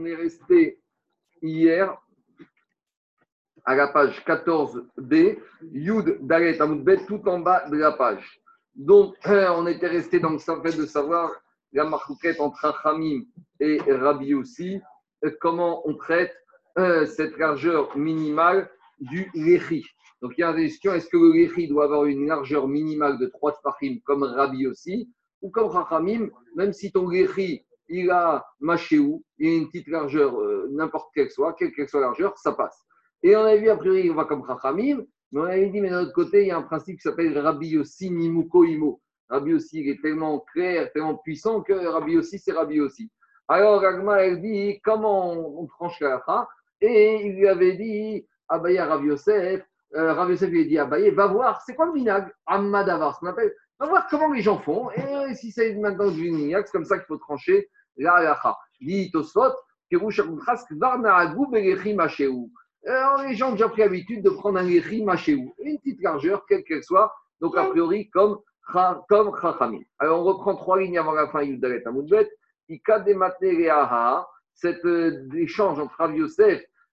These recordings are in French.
On est resté hier à la page 14b, Yud Dalet Amoudbet, tout en bas de la page. Donc, on était resté dans le fait de savoir la marquette entre Achamim et Rabbi aussi, comment on traite euh, cette largeur minimale du Lechi? Donc, il y a une question est-ce que le Lechi doit avoir une largeur minimale de 3 tfachim comme Rabbi aussi, ou comme Chachamim, même si ton Lechi il a machéou, il a une petite largeur, euh, n'importe quelle soit, quelle que soit la largeur, ça passe. Et on a vu, a priori, on va comme Chachamim, mais on avait dit, mais d'un autre côté, il y a un principe qui s'appelle Rabbi Yossi Nimuko Imo. Rabbi Yossi, il est tellement clair, tellement puissant que Rabbi Yossi, c'est Rabbi Yossi. Alors, Ragma, elle dit, comment on, tranche la fin Et il lui avait dit, Abaye Rabbi Yosef, euh, Rabbi Yosef lui a dit, Abaye, va voir, c'est quoi le minag? Ammadavar, ce qu'on appelle, va voir comment les gens font. Et si c'est maintenant du minag, c'est comme ça qu'il faut trancher la halacha. Dit Tosfot, alors, les gens ont déjà pris l'habitude de prendre un machéou, une petite largeur, quelle qu'elle soit, donc a priori comme comme chachamim. Alors, on reprend trois lignes avant la fin, Yudalet Amoudbet. Cet euh, échange entre Rav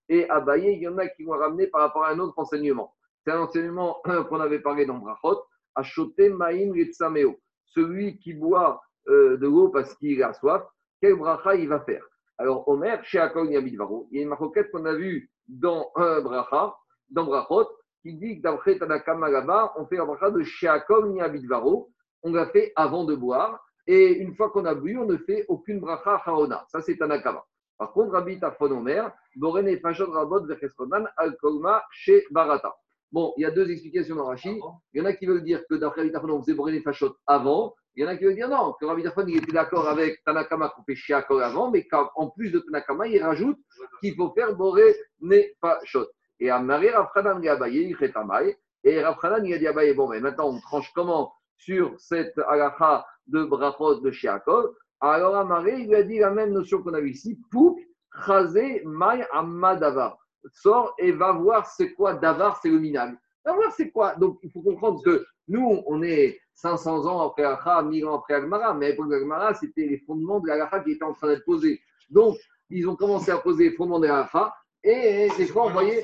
et Abaye, il y en a qui vont ramener par rapport à un autre enseignement. C'est un enseignement qu'on avait parlé dans Brachot, Achote Maïm Letsameo. Celui qui boit euh, de l'eau parce qu'il a soif, quel bracha il va faire Alors, Omer, chez Akol Yamidvaro, il y a une maroquette qu'on a vue dans un bracha, dans Brachot, qui dit que d'après Tanakama là-bas, on fait un bracha de chez Akol Yamidvaro, on l'a fait avant de boire, et une fois qu'on a bu, on ne fait aucune bracha haona. Ça, c'est Tanakama. Par contre, Rabbi Tafon Omer, Boren et Fajod Rabot Vechesronan, Al-Kolma chez Barata. Bon, il y a deux explications dans Rashi. Il y en a qui veulent dire que d'après Rabbi Tafon, on faisait Boren et Fajod avant, il y en a qui veulent dire non, que Rabbi Tafon il était d'accord avec Tanakama qu'on fait Shiakol avant, mais qu'en plus de Tanakama, il rajoute qu'il faut faire Boré Nefashot. Et à Marie Rafradan il Abaye, il fait Tamaï. Et Rafradan il a dit Abaye, bon, mais maintenant on tranche comment sur cette alaha de Brachot de Shiakol Alors à Marie, il lui a dit la même notion qu'on a vu ici Pouk, Chazé, Mai, Amadavar. Sors et va voir c'est quoi Davar, c'est le minag. Va voir c'est quoi. Donc il faut comprendre que nous, on est 500 ans après Akha, 1000 ans après Agmara, mais à l'époque d'Agmara, c'était les fondements de l'Alaha qui étaient en train d'être posés. Donc, ils ont commencé à poser les fondements de l'Alaha, et des fois, on voyait,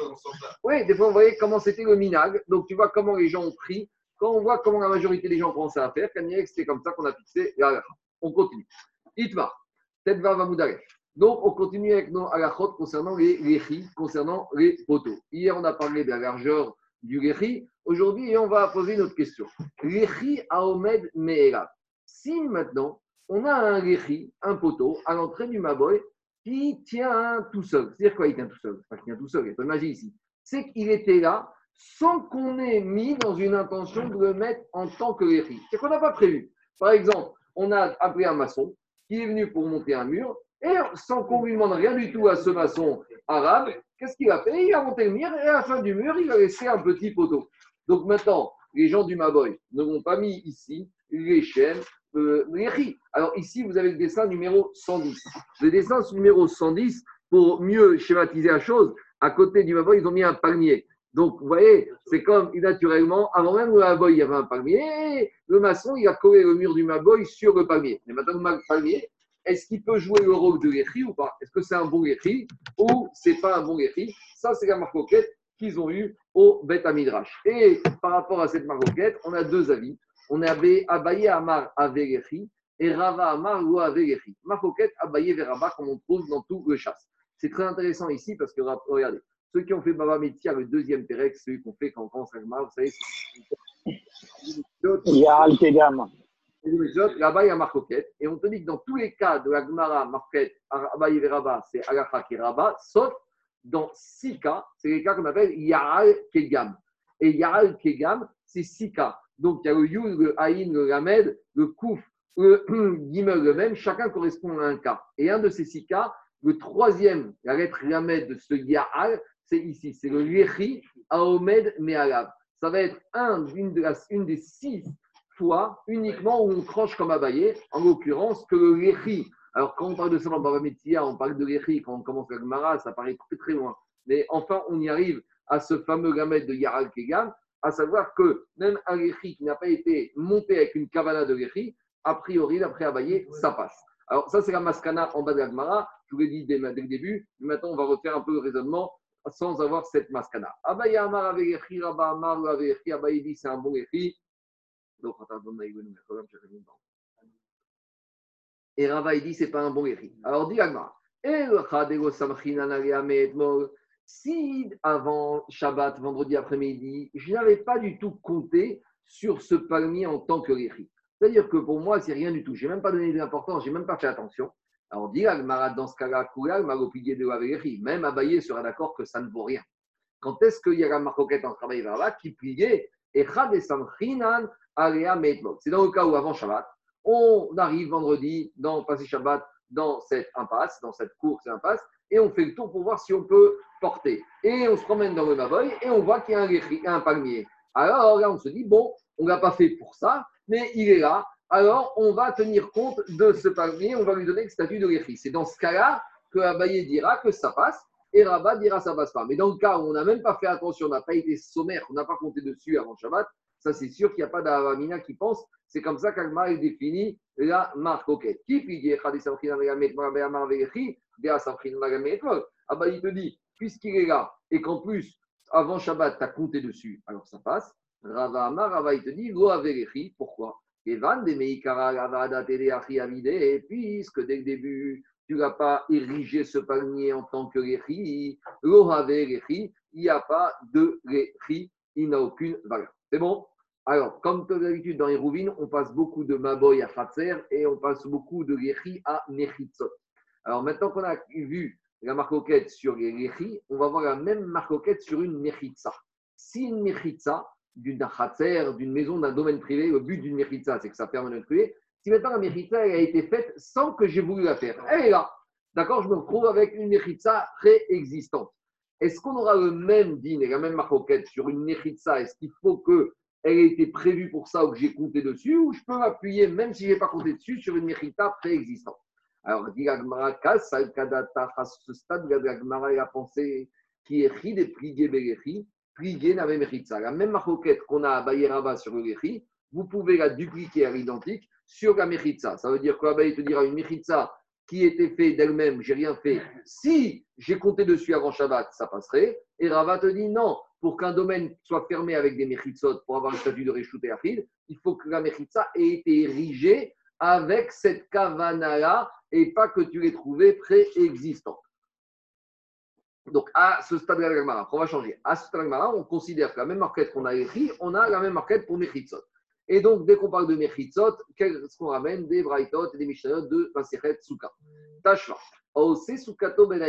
oui, des fois, on voyait comment c'était le minag. Donc, tu vois comment les gens ont pris. Quand on voit comment la majorité des gens commençaient à faire, c'était comme ça qu'on a fixé l'Alaha. On continue. Itma, Tedva Vamoudalef. Donc, on continue avec nos halachot concernant les léchis, concernant les poteaux. Hier, on a parlé de la largeur du léchi. Aujourd'hui, on va poser une autre question. L'échi Aomed Me'ela. Si maintenant, on a un léchi, un poteau, à l'entrée du Maboy, qui tient tout seul. C'est-à-dire quoi, il tient tout seul? Qu'il tient tout seul, il n'y a pas de magie ici. C'est qu'il était là sans qu'on ait mis dans une intention de le mettre en tant que léchi. C'est qu'on n'a pas prévu. Par exemple, on a appelé un maçon qui est venu pour monter un mur, et sans qu'on lui demande rien du tout à ce maçon arabe, qu'est-ce qu'il a fait? Il a monté le mur et à la fin du mur, il a laissé un petit poteau. Donc maintenant, les gens du Maboy ne m'ont pas mis ici les chaînes, euh, les Alors ici, vous avez le dessin numéro 110. Le dessin numéro 110, pour mieux schématiser la chose, à côté du Maboy, ils ont mis un palmier. Donc, vous voyez, c'est comme naturellement, avant même le Maboy, il y avait un palmier, le maçon, il a collé le mur du Maboy sur le palmier. Mais maintenant, le palmier, est-ce qu'il peut jouer le rôle de Léchi ou pas? Est-ce que c'est un bon Léchi ou c'est pas un bon Léchi Ça, c'est la marcoquette qu'ils ont eue au Bet Amidrash. Et par rapport à cette marcoquette, on a deux avis. On a Abaye Amar Léchi et Rava Amar ou Léchi. Marcoquette Abaye Veraba, comme on trouve dans tout le chasse. C'est très intéressant ici parce que, regardez, ceux qui ont fait Baba Metia, le deuxième Terex, celui qu'on fait quand on commence à vous savez, il y a Al-Tegam Et on te dit que dans tous les cas de la Gemara, marquette, Abaye Veraba, c'est Agacha qui sauf dans six cas, c'est les cas qu'on appelle Yaal Kegam. Et Yaal Kegam, c'est six cas. Donc, il y a le Yul, le Aïn, le Lamed, le Kouf, le Gimel, le même, chacun correspond à un cas. Et un de ces six cas, le troisième, la lettre Lamed de ce Yaal, c'est ici, c'est le Yechi, Aomed, Me'alav. Ça va être un, une, une des six fois uniquement où on tranche comme abayé, en l'occurrence que le léchi. Alors, quand on parle de dans Baba on parle de léchi, quand on commence avec Mara, ça paraît très très loin. Mais enfin, on y arrive à ce fameux gamètre de Yaral Kegan, à savoir que même un léchi qui n'a pas été monté avec une cavana de léchi, a priori, d'après Abaye, ça passe. Alors, ça, c'est la mascana en bas de la je vous l'ai dit dès, le début, maintenant on va refaire un peu le raisonnement sans avoir cette maskana. Abaye Amar Rabba Amar Abaye dit c'est un bon écrit. Et Rava dit c'est pas un bon écrit. Alors dit Agmar, si avant Shabbat, vendredi après-midi, je n'avais pas du tout compté sur ce palmier en tant que réchi. C'est-à-dire que pour moi, c'est rien du tout. Je n'ai même pas donné d'importance, je n'ai même pas fait attention. Alors, dit Agmara, dans ce cas-là, de Même Abaye sera d'accord que ça ne vaut rien. Quand est-ce qu'il y a la marcoquette en travail là qui pliait et C'est dans le cas où avant Shabbat, on arrive vendredi dans passé Shabbat dans cette impasse, dans cette course impasse, et on fait le tour pour voir si on peut porter. Et on se promène dans le Maboy et on voit qu'il y a un, palmier. Alors là, on se dit, bon, on ne l'a pas fait pour ça, mais il est là. Alors, on va tenir compte de ce palmier, on va lui donner le statut de réchi. C'est dans ce cas-là que Abaye dira que ça passe et Rabat dira ça passe pas. Mais dans le cas où on n'a même pas fait attention, on n'a pas été sommaire, on n'a pas compté dessus avant Shabbat, ça c'est sûr qu'il n'y a pas d'Avamina qui pense. C'est comme ça qu'Agma est défini la marque. Qui ah bah il te dit, puisqu'il est là et qu'en plus, avant Shabbat, tu as compté dessus, alors ça passe. Rava Amar, Rava, il te dit, Lo pourquoi? Et puisque dès le début, tu n'as pas érigé ce palmier en tant que réchi, Lo il n'y a pas de réchi, il n'a aucune valeur. C'est bon? Alors, comme d'habitude dans les rouvines, on passe beaucoup de Maboy à Fatser et on passe beaucoup de Yechi à Nechitzot. Alors, maintenant qu'on a vu la marcoquette sur les on va voir la même marcoquette sur une Nechitza. Si une Nechitza d'une Hatzer, d'une maison, d'un domaine privé, le but d'une Nechitza, c'est que ça permet de privé. Si maintenant la Nechitza a été faite sans que j'ai voulu la faire, elle est là. D'accord Je me retrouve avec une Nechitza préexistante. Est-ce qu'on aura le même din et la même marcoquette sur une Nechitza Est-ce qu'il faut que elle a été prévue pour ça ou que j'ai compté dessus, ou je peux m'appuyer, même si je n'ai pas compté dessus, sur une mérita préexistante. Alors, dit à ce stade, Agmara a pensé qui est ri des prigué berechi, prigué n'avait mérita. La même maroquette qu'on a à Bayeraba sur le Gechi, vous pouvez la dupliquer à l'identique sur la mérita. Ça veut dire quoi? Te dira une mérita qui était fait d'elle-même, j'ai rien fait. Si j'ai compté dessus avant Shabbat, ça passerait. Et Rava te dit non, pour qu'un domaine soit fermé avec des mechitsot pour avoir le statut de Réchout et Achid, il faut que la mechitsa ait été érigée avec cette kavana-là et pas que tu l'aies trouvée préexistante. Donc, à ce stade de la on va changer. À ce stade de la on considère que la même marquette qu'on a écrit, on a la même marquette pour Mechitsot. Et donc, dès qu'on parle de Mechitsot, qu'est-ce qu'on ramène Des Braithot et des Mishnayot de Maseret Souka. Tashva. Ose Soukato Ben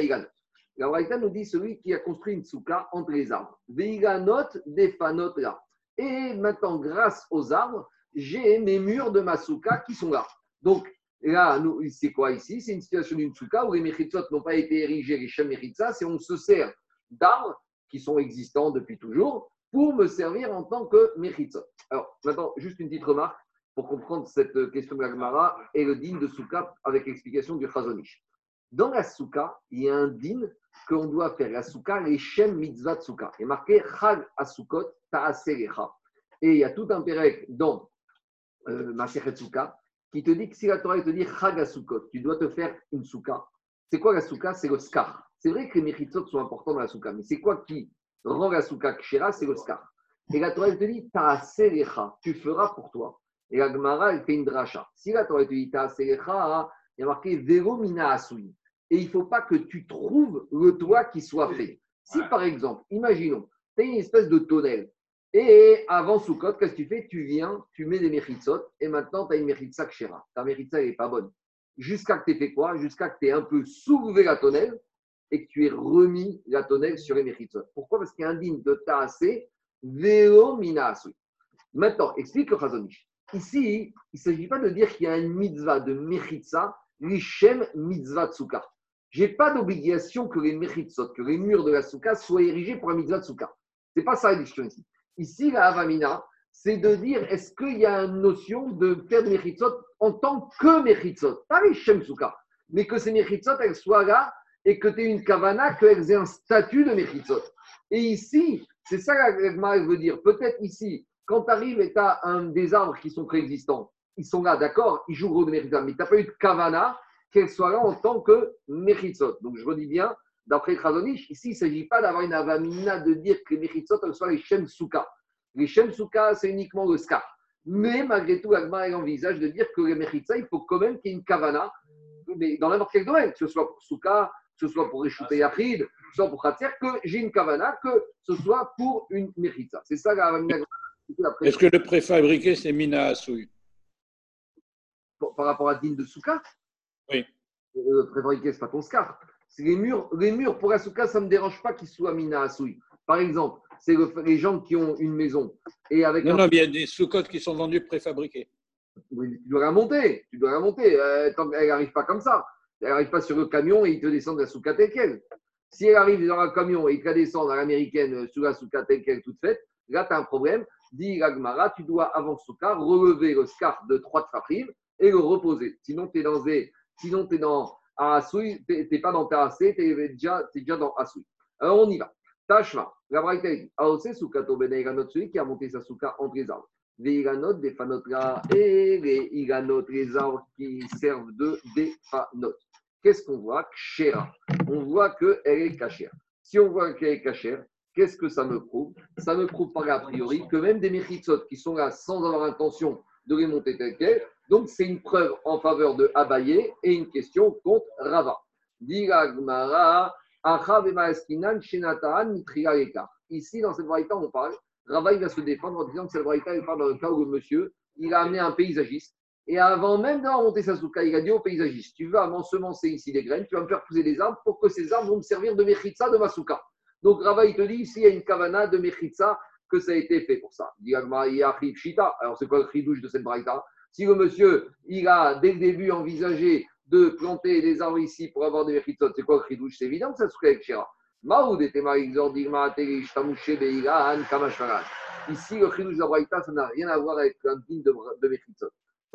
la Braïta nous dit celui qui a construit une souka entre les arbres. note des fanotes là. Et maintenant, grâce aux arbres, j'ai mes murs de ma souka qui sont là. Donc, là, c'est quoi ici? C'est une situation d'une souka où les méchitsot n'ont pas été érigés, les shem c'est on se sert d'arbres qui sont existants depuis toujours pour me servir en tant que méchitsot. Alors, maintenant, juste une petite remarque pour comprendre cette question de la et le din de souka avec l'explication du Chazonish. Dans la souka, il y a un din qu'on doit faire la souka, les shem mitzvah souka. Il est marqué chag asukot ta'aselecha. Et il y a tout un pérec dans euh, Masechet Souka qui te dit que si la Torah te dit chag asukot, tu dois te faire une souka. C'est quoi la souka? C'est le skar. C'est vrai que les mechitzot sont importants dans la souka, mais c'est quoi qui rend la souka C'est le. Et la Torah te dit tu feras pour toi. Et la Gemara, elle fait une dracha. Si la Torah te dit ta'aselecha, il y a marqué vero mina asui et il ne faut pas que tu trouves le toit qui soit fait. Si par exemple, imaginons, tu as une espèce de tonnelle, et avant Soukot, qu'est-ce que tu fais? Tu viens, tu mets des méritsot, et maintenant tu as une méritza kshera. Ta méritza, n'est pas bonne. Jusqu'à que tu aies fait quoi? Jusqu'à que tu aies un peu soulevé la tonnelle et que tu aies remis la tonnelle sur les méritsot. Pourquoi? Parce qu'il y a un digne de assez veo asui. Maintenant, explique le Chazonish. Ici, il ne s'agit pas de dire qu'il y a une mitzvah de méritza, l'ishem mitzvah tsuka. Je n'ai pas d'obligation que les méritsot, que les murs de la souka soient érigés pour la mitzvah de souka. Ce n'est pas ça la question ici. Ici, la avamina, c'est de dire est-ce qu'il y a une notion de faire méritsot en tant que méritsot, pas les shem souka, mais que ces méritsot, elles soient là et que tu aies une kavana, qu'elles aient un statut de méritsot. Et ici, c'est ça que veut dire. Peut-être ici, quand tu arrives et tu as des arbres qui sont préexistants, ils sont là, d'accord, ils jouent rôle de méritsot, mais tu n'as pas eu de kavana qu'elle soit là en tant que Mechitzot. Donc je redis bien, d'après Khazonich, ici il ne s'agit pas d'avoir une avamina de dire que les Mechitzot soient les Shem Souka. Les Shem Souka, c'est uniquement le Scar. Mais malgré tout, Agma envisage de dire que les Mechitzot, il faut quand même qu'il y ait une Kavana, mais dans n'importe quel domaine, que ce soit pour Souka, que ce soit pour Réchouté Yachid, que ce soit pour Khatir, que j'ai une Kavana, que ce soit pour une Mechitza. C'est ça la Est-ce que le préfabriqué, c'est Mina Assoui Par rapport à Din de Souka Oui. Le préfabriqué, ce n'est pas ton scar. Les murs, les murs pour la Souka, ça ne me dérange pas qu'ils soient Mina Assoui. Par exemple, c'est les gens qui ont une maison. Et avec non, non, il y a des sous-cotes qui sont vendus préfabriqués. tu dois la monter. Tu dois la monter. Euh, elle n'arrive pas comme ça. Elle n'arrive pas sur le camion et il te descend de la souka quelle. Si elle arrive dans un camion et il te descend dans l'américaine euh, sous la souka quelle toute faite, là, tu as un problème. Dis Gagmara, tu dois, avant souka, relever le scarf de trois trafrives et le reposer. Sinon, tu es dans des, sinon, es dans tu n'es pas dans ta tu es déjà, déjà dans Asoui. Alors, on y va. Tashma, la Braïta dit Aose Soukato notre celui qui a monté sa souka entre les arbres. Des et les iganot, les arbres qui servent de des qu'est-ce qu'on voit On voit qu'elle est cachère. Si on voit qu'elle est cachère, qu'est-ce que ça me prouve? Ça me prouve par a priori que même des mechitsot qui sont là sans avoir intention de les monter tel quel, donc c'est une preuve en faveur de Abaye et une question contre Rava. Ici, dans cette variété, on parle, Rava il va se défendre en disant que cette variété, il parle dans le cas où le monsieur, il a amené un paysagiste et avant même d'avoir monté sa souka, il a dit au paysagiste Tu vas m'ensemencer ici des graines, tu vas me faire pousser des arbres pour que ces arbres vont me servir de mechitza de ma souka. Donc Rava, il te dit ici, il y a une kavana de mechitza que ça a été fait pour ça. Il dit Alors c'est quoi le chidouche de cette braïta? Si le monsieur, il a dès le début envisagé de planter des arbres ici pour avoir des mechitzot, c'est quoi le chidouche C'est évident que ça souka avec Shira. Ici, le chidouche de la braïta, ça n'a rien à voir avec un digne de, de ça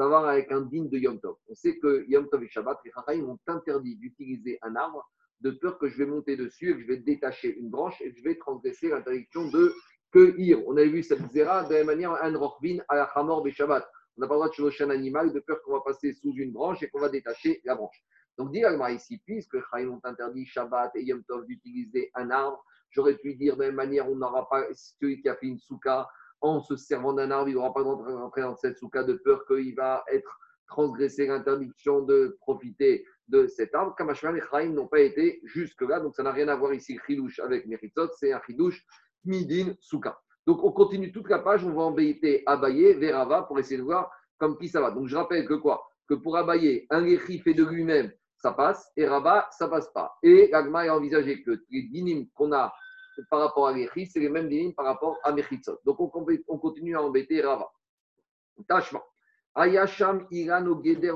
va avec un digne de Yom Tov. On sait que Yom Tov et Shabbat, les Chachamim ont interdit d'utiliser un arbre de peur que je vais monter dessus et que je vais détacher une branche et que je vais transgresser l'interdiction de cueillir. On avait vu cette zéra de la même manière, un rochvin à la chamor Shabbat. On n'a pas le droit de chevaucher un animal de peur qu'on va passer sous une branche et qu'on va détacher la branche. Donc, dire ici, puisque les Chachamim ont interdit Shabbat et Yom Tov d'utiliser un arbre, j'aurais pu dire de la même manière, on n'aura pas celui qui a fait une souka en se servant d'un arbre, il n'aura pas de rentrer dans cette souka de peur qu'il va être transgressé l'interdiction de profiter de cet arbre. Kamashman et Chaim n'ont pas été jusque-là, donc ça n'a rien à voir ici, Khidouche avec Meritzot, c'est un Khidouche Midin Souka. Donc on continue toute la page, on va embêter Abaye, Verava, pour essayer de voir comme qui ça va. Donc je rappelle que quoi? Que pour Abaye, un Léchi fait de lui-même, ça passe, et Rabat, ça passe pas. Et Agma a envisagé que les dinim qu'on a par rapport à l'Echi, c'est les mêmes lignes par rapport à Mechitzot. Donc on, continue à embêter Rava. Tachma. Ayasham Irano Geder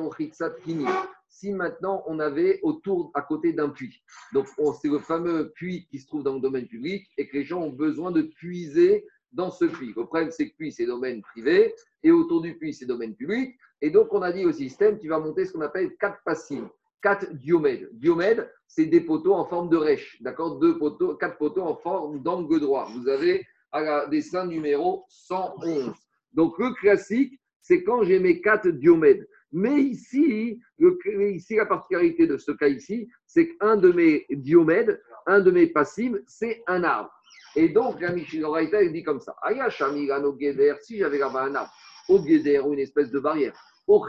Kini. Si maintenant on avait autour, à côté d'un puits. Donc c'est le fameux puits qui se trouve dans le domaine public et que les gens ont besoin de puiser dans ce puits. Le problème, c'est que puits, c'est domaine privé et autour du puits, c'est domaine public. Et donc on a dit au système qu'il va monter ce qu'on appelle quatre passives. 4 diomèdes. Diomèdes, c'est des poteaux en forme de rêche, d'accord? Deux poteaux, quatre poteaux en forme d'angle droit. Vous avez à la dessin numéro 111. Donc le classique, c'est quand j'ai mes 4 diomèdes. Mais ici, ici, la particularité de ce cas ici, c'est qu'un de mes diomèdes, un de mes passimes, c'est un arbre. Et donc, la Michinoraita, elle dit comme ça Ayashamigano Geder, si j'avais là-bas un arbre, au Geder ou une espèce de barrière, au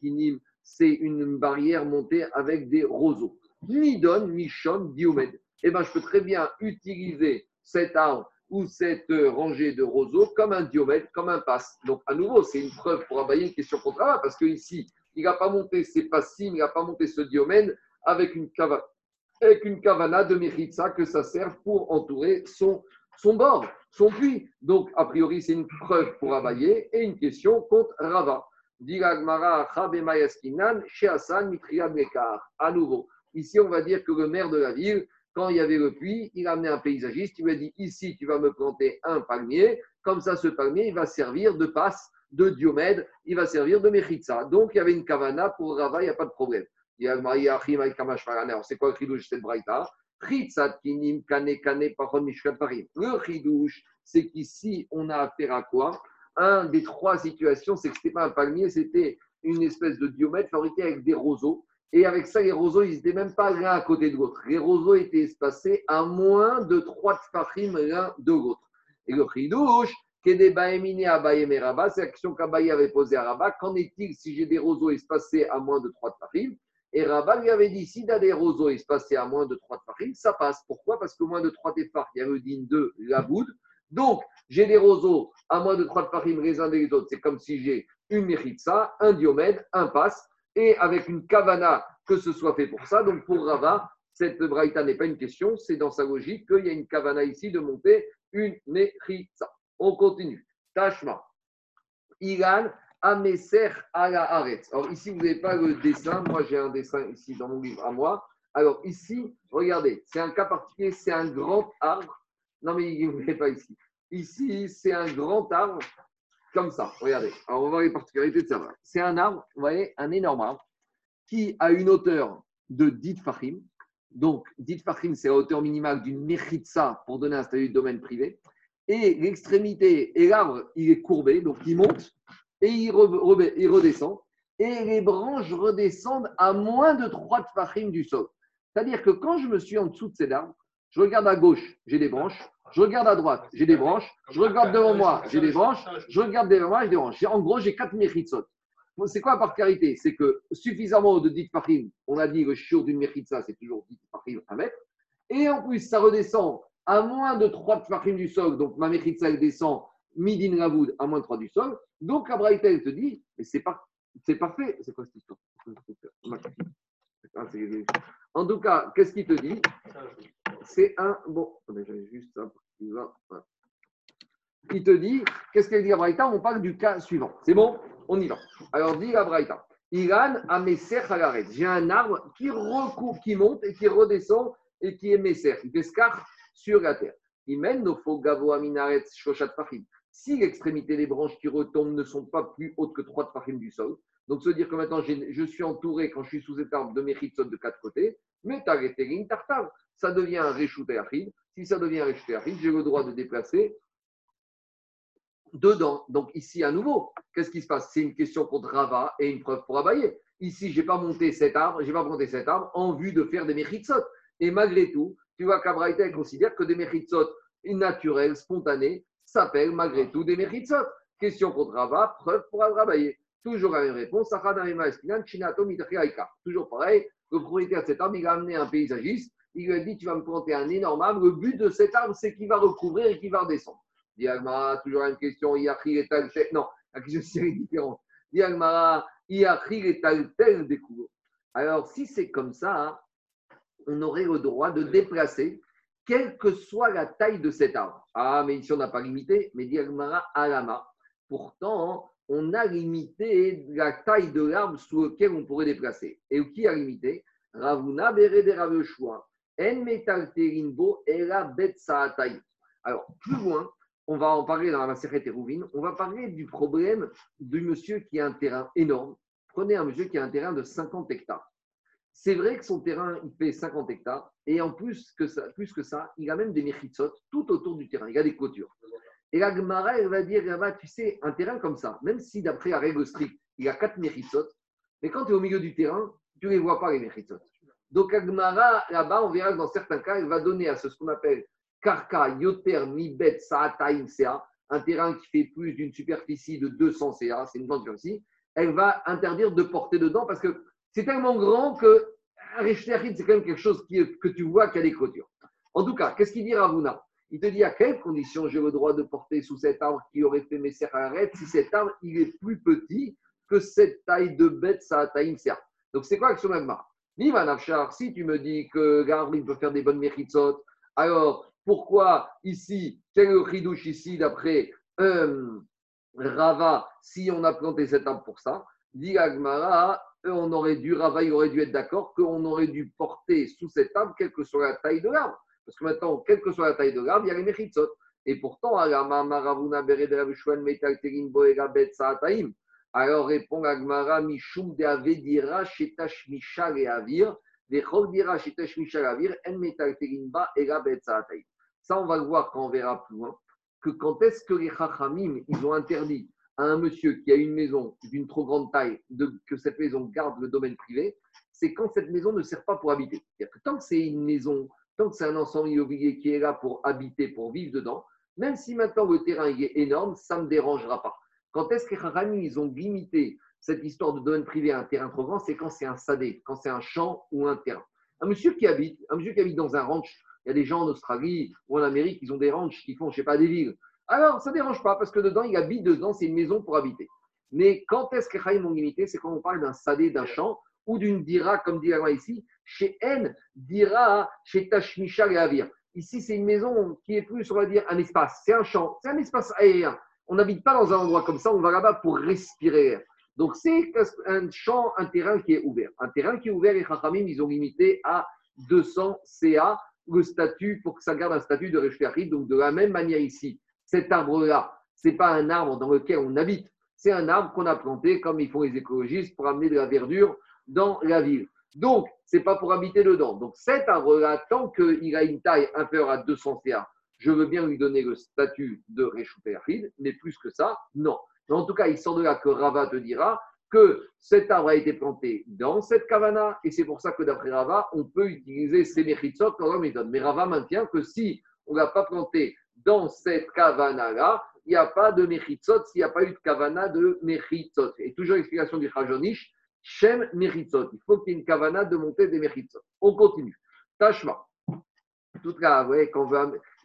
Kinim, c'est une barrière montée avec des roseaux. Nidon, Michon, Diomède. Eh bien, je peux très bien utiliser cet arbre ou cette rangée de roseaux comme un diomède, comme un passe. Donc, à nouveau, c'est une preuve pour abayer une question contre travail, parce qu'ici, il n'a pas monté ses passines, il n'a pas monté ce diomède avec une, cava, avec une cavana de Mechitza que ça sert pour entourer son, son bord, son puits. Donc, a priori, c'est une preuve pour abayer et une question contre Rava. À nouveau, ici, on va dire que le maire de la ville, quand il y avait le puits, il a amené un paysagiste, il lui a dit Ici, tu vas me planter un palmier, comme ça, ce palmier, il va servir de passe, de diomède, il va servir de mechitza. Donc, il y avait une kavana pour Rava, il n'y a pas de problème. C'est quoi le chidouche cette braïta? Le chidouche, c'est qu'ici, on a affaire à quoi? Un des trois situations, c'est que ce n'était pas un palmier, c'était une espèce de diomètre fabriqué avec des roseaux Et avec ça, les roseaux, ils n'étaient même pas l'un à côté de l'autre. Les roseaux étaient espacés à moins de trois tfachim l'un de l'autre. Et le chidouche, Kedeba Abaye Meraba, c'est la question qu'Abaye avait posée à Rabat. Qu'en est-il si j'ai des roseaux espacés à moins de 3 tfachim? Et Rabat lui avait dit si tu as des roseaux espacés à moins de 3 tfachim, ça passe. Pourquoi? Parce que moins de 3 tfachim, il y a le din de la boude. Donc, j'ai des roseaux à moins de 3 tfachim les uns des autres. C'est comme si j'ai une mechitsa, un diomède, un passe, et avec une kavana que ce soit fait pour ça. Donc, pour Rabat, cette braïta n'est pas une question, c'est dans sa logique qu'il y a une kavana ici de monter une mechitsa. On continue. Tashma. Ilan Ameser ala Aretz. Alors ici, vous n'avez pas le dessin. Moi, j'ai un dessin ici dans mon livre à moi. Alors ici, regardez, c'est un cas particulier, c'est un grand arbre. Non, mais il ne pas ici. Ici, c'est un grand arbre comme ça. Regardez. Alors, on va voir les particularités de ça. C'est un arbre, vous voyez, un énorme arbre qui a une hauteur de 10 fachim. Donc, 10 fachim, c'est la hauteur minimale d'une mechitsa pour donner un statut de domaine privé et l'extrémité et l'arbre, il est courbé, donc il monte et il, redescend. Et les branches redescendent à moins de 3 tfachim du sol. C'est-à-dire que quand je me suis en dessous de cet arbre, je regarde à gauche, j'ai des branches. Je regarde à droite, j'ai des branches. Je regarde devant moi, j'ai des branches. Je regarde devant moi, j'ai des branches. En gros, j'ai 4 mechitsot. C'est quoi la particularité C'est que suffisamment de 10 fachim, on a dit le chiot d'une mechitsa, c'est toujours 10 fachim à mètre. Et en plus, ça redescend à moins de 3 tfachim du sol, donc ma mechitza elle descend midin ravoud à moins de 3 du sol, donc la te dit, mais c'est pas, c'est parfait. C'est quoi cette histoire? En tout cas, qu'est-ce qu'il te dit? C'est un. Bon, j'avais juste ça. Il te dit, qu'est-ce qu'elle dit à Braïta? On parle du cas suivant. C'est bon? On y va. Alors, dit à Braïta Iran a Messer J'ai un arbre qui recoupe, qui monte et qui redescend et qui est Messer. Il pescar sur la terre. Si l'extrémité des branches qui retombent ne sont pas plus hautes que 3 tfachim du sol, donc se dire que maintenant je suis entouré quand je suis sous cet arbre de mes de quatre côtés, mais tartav, ça devient un réchouté Si ça devient un réchouté j'ai le droit de déplacer dedans. Donc ici à nouveau, qu'est-ce qui se passe? C'est une question contre Rava et une preuve pour abailler. Ici, je n'ai pas monté cet arbre, j'ai pas monté cet arbre en vue de faire des méritsot. Et malgré tout, tu vois qu'Abraïta considère que des méritsot naturels, spontanés, s'appellent malgré tout des méritsot. Question contre Rava, preuve pour travailler. Toujours la même réponse. Toujours pareil, le propriétaire de cet arbre, il a amené un paysagiste. Il lui a dit Tu vas me planter un énorme arbre. Le but de cet arbre, c'est qu'il va recouvrir et qu'il va redescendre. Diagmara, toujours une question. Non, la question est différente. Diagmara, est découvre. Alors, si c'est comme ça, hein, on aurait le droit de déplacer, quelle que soit la taille de cet arbre. Ah, mais ici, on n'a pas limité, mais Diagmara Alama. Pourtant, on a limité la taille de l'arbre sous lequel on pourrait déplacer. Et qui a limité? Ravuna Berede Raveshua. En metal Alors, plus loin, on va en parler dans la série Rouvine, on va parler du problème du monsieur qui a un terrain énorme. Prenez un monsieur qui a un terrain de 50 hectares. C'est vrai que son terrain, il fait 50 hectares. Et en plus que ça, plus que ça il a même des méritsot tout autour du terrain. Il a des clôtures. Et la Gemara, elle va dire, tu sais, un terrain comme ça, même si d'après la règle il y a quatre méritsot, mais quand tu es au milieu du terrain, tu ne les vois pas, les méritsot. Donc, Agmara, là-bas, on verra que dans certains cas, elle va donner à ce, qu'on appelle Karka Yoter Mibet Saataim Sea, un terrain qui fait plus d'une superficie de 200 CA, c'est une grande superficie, elle va interdire de porter dedans parce que c'est tellement grand que un c'est quand même quelque chose que tu vois qu'il y a. En tout cas, qu'est-ce qu'il dit Ravuna Il te dit à quelles conditions j'ai le droit de porter sous cet arbre qui aurait fait mes arrêtes si cet arbre il est plus petit que cette taille de bête, ça une serre. Donc c'est quoi l'action d'Agmar si tu me dis que l'arbre il peut faire des bonnes méritsot, alors pourquoi ici, quel le ridouche ici d'après euh, Rava, si on a planté cet arbre pour ça? Dit Agmara, on aurait dû, Rava, aurait dû être d'accord qu'on aurait dû porter sous cet arbre, quelle que soit la taille de l'arbre. Parce que maintenant, quelle que soit la taille de l'arbre, il y a les mechitsot. Et pourtant, alors répond Agmara, Mishum de Avedira, Shetash Mishal et Avir, Vechol Shetash Mishal Avir, En Metal Teginba, Ega Bet Ça, on va le voir quand on verra plus loin, que quand est-ce que les Chachamim, ils ont interdit à un monsieur qui a une maison d'une trop grande taille, de, que cette maison garde le domaine privé, c'est quand cette maison ne sert pas pour habiter. C'est-à-dire que tant que c'est une maison, tant que c'est un ensemble immobilier qui est là pour habiter, pour vivre dedans, même si maintenant le terrain est énorme, ça ne me dérangera pas. Quand est-ce que les ils ont limité cette histoire de domaine privé à un terrain trop grand C'est quand c'est un sadé, quand c'est un champ ou un terrain. Un monsieur qui habite, un monsieur qui habite dans un ranch, il y a des gens en Australie ou en Amérique, ils ont des ranchs qui font, je ne sais pas, des villes. Alors, ça ne dérange pas parce que dedans, il habite dedans, c'est une maison pour habiter. Mais quand est-ce que Chaim ont limité C'est quand on parle d'un sadé, d'un champ ou d'une dira, comme dit la ici, chez N, dira, chez Tashmisha et Avir. Ici, c'est une maison qui est plus, on va dire, un espace. C'est un champ, c'est un espace aérien. On n'habite pas dans un endroit comme ça, on va là-bas pour respirer. Donc, c'est un champ, un terrain qui est ouvert. Un terrain qui est ouvert, les Chachamim, ils ont limité à 200 CA le statut pour que ça garde un statut de Reshveachid. Donc, de la même manière ici, cet arbre-là, ce n'est pas un arbre dans lequel on habite. C'est un arbre qu'on a planté, comme ils font les écologistes, pour amener de la verdure dans la ville. Donc, ce n'est pas pour habiter dedans. Donc, cet arbre-là, tant qu'il a une taille inférieure à 200 CA, je veux bien lui donner le statut de Réchouperfid, mais plus que ça, non. Mais en tout cas, il sort de là que Rava te dira que cet arbre a été planté dans cette kavana, et c'est pour ça que d'après Rava, on peut utiliser ces mechitsot dans la méthode. Mais Rava maintient que si on ne l'a pas planté dans cette kavana-là, il n'y a pas de mechitsot s'il n'y a pas eu de kavana de mechitsot. Et toujours l'explication du Chajonish, Shem Meritzot. Il faut qu'il y ait une kavana de monter des Meritzot. On continue. Tashma. Tout cas, quand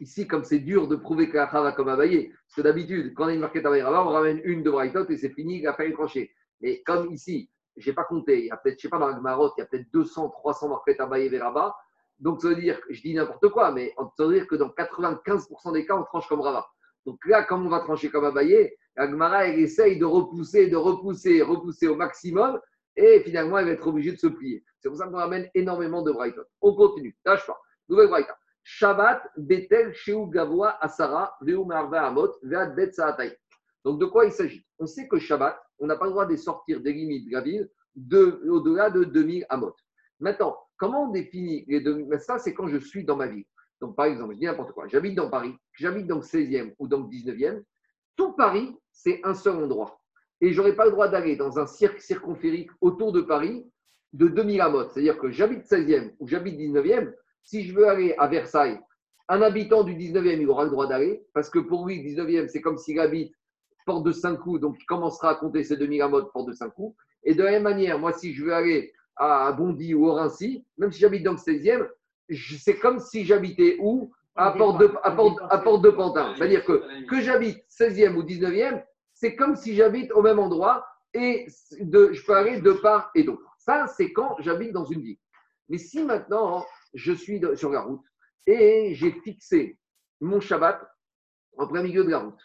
ici, comme c'est dur de prouver que la va comme Abaye, parce que d'habitude, quand on a une marquette à on ramène une de Brightot et c'est fini, il a fait trancher. Mais comme ici, je n'ai pas compté, il y a peut-être, je sais pas, dans la Gmarot, il y a peut-être 200, 300 marquettes à Abaye Veraba. Donc, ça veut dire, je dis n'importe quoi, mais ça veut dire que dans 95% des cas, on tranche comme Rava. Donc là, comme on va trancher comme Abaye, la Gemara, elle essaye de repousser, de repousser, repousser au maximum et finalement, elle va être obligée de se plier. C'est pour ça qu'on ramène énormément de Brighton. On continue. Tâche pas. Nouvelle Brighton. Shabbat, Betel, Sheu, Gavoa, Asara, Veu, Marva, Amot, Vead, Bet, Saatai. Donc, de quoi il s'agit? On sait que Shabbat, on n'a pas le droit de sortir des limites de la ville de, au-delà de 2000 Amot. Maintenant, comment on définit les 2000 Ça, c'est quand je suis dans ma ville. Donc, par exemple, je dis n'importe quoi. J'habite dans Paris, j'habite dans le 16e ou dans le 19e. Tout Paris, c'est un seul endroit et je n'aurai pas le droit d'aller dans un cirque circonférique autour de Paris de 2000 amotes. C'est-à-dire que j'habite 16e ou j'habite 19e, si je veux aller à Versailles, un habitant du 19e, il aura le droit d'aller, parce que pour lui, 19e, c'est comme s'il habite porte de Saint-Cloud, donc il commencera à compter ses 2000 amotes porte de Saint-Cloud. Et de la même manière, moi, si je veux aller à Bondy ou au Rincy, même si j'habite dans le 16e, c'est comme si j'habitais où? À porte, de, à, porte, à porte de Pantin. C'est-à-dire que, que j'habite 16e ou 19e, c'est comme si j'habite au même endroit et je peux aller de part et d'autre. Ça, c'est quand j'habite dans une ville. Mais si maintenant, je suis sur la route et j'ai fixé mon Shabbat en plein milieu de la route,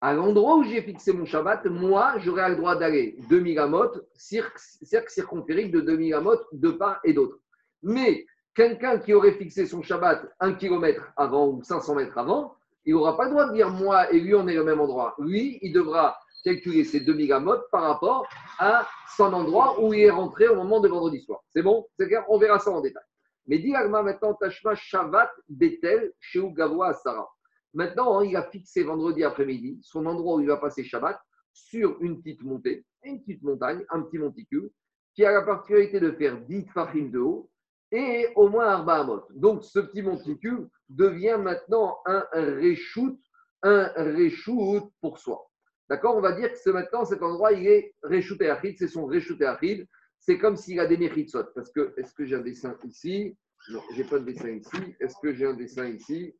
à l'endroit où j'ai fixé mon Shabbat, moi, j'aurais le droit d'aller 2000 amot, cercle, circonférique de 2000 amot, de part et d'autre. Mais quelqu'un qui aurait fixé son Shabbat un kilomètre avant ou 500 mètres avant, il n'aura pas le droit de dire moi et lui, on est au même endroit. Lui, il devra calculer ses 2000 amotes par rapport à son endroit où il est rentré au moment de vendredi soir. C'est bon? C'est clair? On verra ça en détail. Mais dit Agma maintenant, Tashma Shavat Betel, chez Gavoa Sarah. Maintenant, hein, il a fixé vendredi après-midi son endroit où il va passer Shabbat sur une petite montée, une petite montagne, un petit monticule, qui a la particularité de faire 10 farines de haut et au moins Arba Amot. Donc, ce petit monticule devient maintenant un reshoot, un reshoot pour soi. D'accord? On va dire que ce, maintenant, cet endroit, il est reshoot et c'est son reshoot et C'est comme s'il a des méritsot. Parce que, est-ce que j'ai un dessin ici? Non, j'ai pas de dessin ici. Est-ce que j'ai un dessin ici?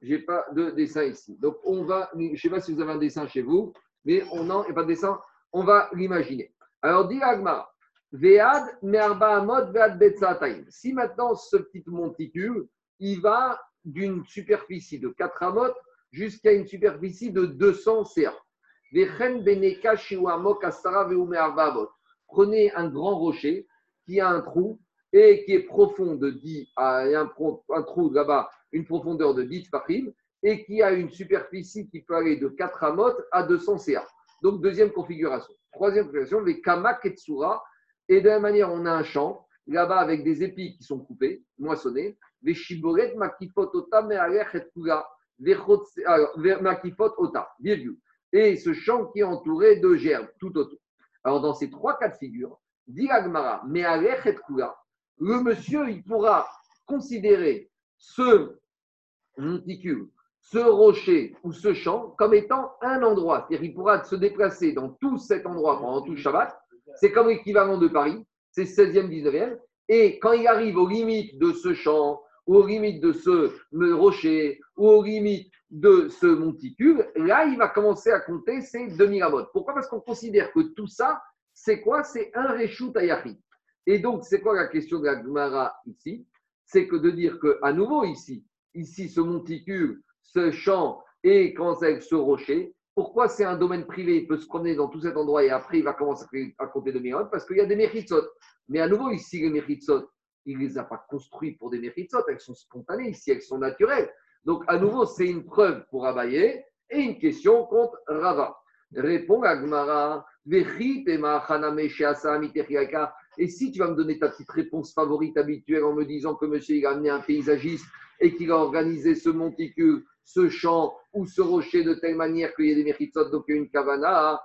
J'ai pas de dessin ici. Donc, on va, je ne sais pas si vous avez un dessin chez vous, mais on n'en a pas de dessin. On va l'imaginer. Alors, dit Agmara, Vead merba vead Si maintenant ce petit monticule, il va d'une superficie de 4 amot jusqu'à une superficie de 200 CA. Prenez un grand rocher qui a un trou et qui est profond de 10 à un, un trou là-bas, une profondeur de 10 farim et qui a une superficie qui peut aller de 4 amot à 200 CA. Donc, deuxième configuration. Troisième configuration, les kamaketsura et de la même manière, on a un champ, là-bas avec des épis qui sont coupés, moissonnés, Et ce champ qui est entouré de gerbes tout autour. Alors, dans ces trois cas de figure, Dit Agmara, mais le monsieur, il pourra considérer ce monticule, ce rocher ou ce champ comme étant un endroit. C'est-à-dire qu'il pourra se déplacer dans tout cet endroit pendant tout Shabbat. C'est comme l'équivalent de Paris, c'est 16e, 19e. Et quand il arrive aux limites de ce champ, aux limites de ce rocher, ou aux limites de ce monticule, là, il va commencer à compter ses demi-ramotes. Pourquoi? Parce qu'on considère que tout ça, c'est quoi? C'est un Réchou Tayahi. Et donc, c'est quoi la question de la Gemara ici? C'est que de dire qu'à nouveau ici, ici, ce monticule, ce champ et quand c'est ce rocher, pourquoi c'est un domaine privé? Il peut se promener dans tout cet endroit et après il va commencer à compter demi-ramotes parce qu'il y a des méritsot. Mais à nouveau, ici, les méritsot, il ne les a pas construits pour des méritsot, elles sont spontanées, ici, elles sont naturelles. Donc, à nouveau, c'est une preuve pour Abaye et une question contre Rava. Répond Agmara, et si tu vas me donner ta petite réponse favorite habituelle en me disant que monsieur il a amené un paysagiste et qu'il a organisé ce monticule, ce champ ou ce rocher de telle manière qu'il y ait des méritsot, donc il y a une kavana,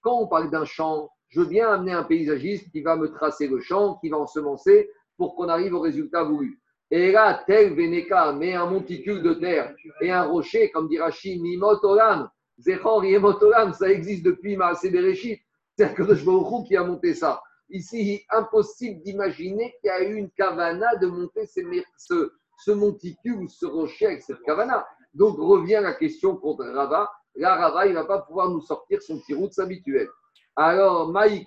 quand on parle d'un champ, je viens amener un paysagiste qui va me tracer le champ, qui va ensemencer pour qu'on arrive au résultat voulu. Et là, tel Vénéka met un monticule de terre et un rocher, comme dit Rachid, Mimotolam, Zechor Yemotolam, ça existe depuis Maasé Bereshit. C'est Kadosh qui a monté ça. Ici, impossible d'imaginer qu'il y a eu une kavana de monter ce, ce monticule ou ce rocher avec cette kavana. Donc revient la question contre Rava. Là, Rava, il ne va pas pouvoir nous sortir son petit route habituel. Alors, Maï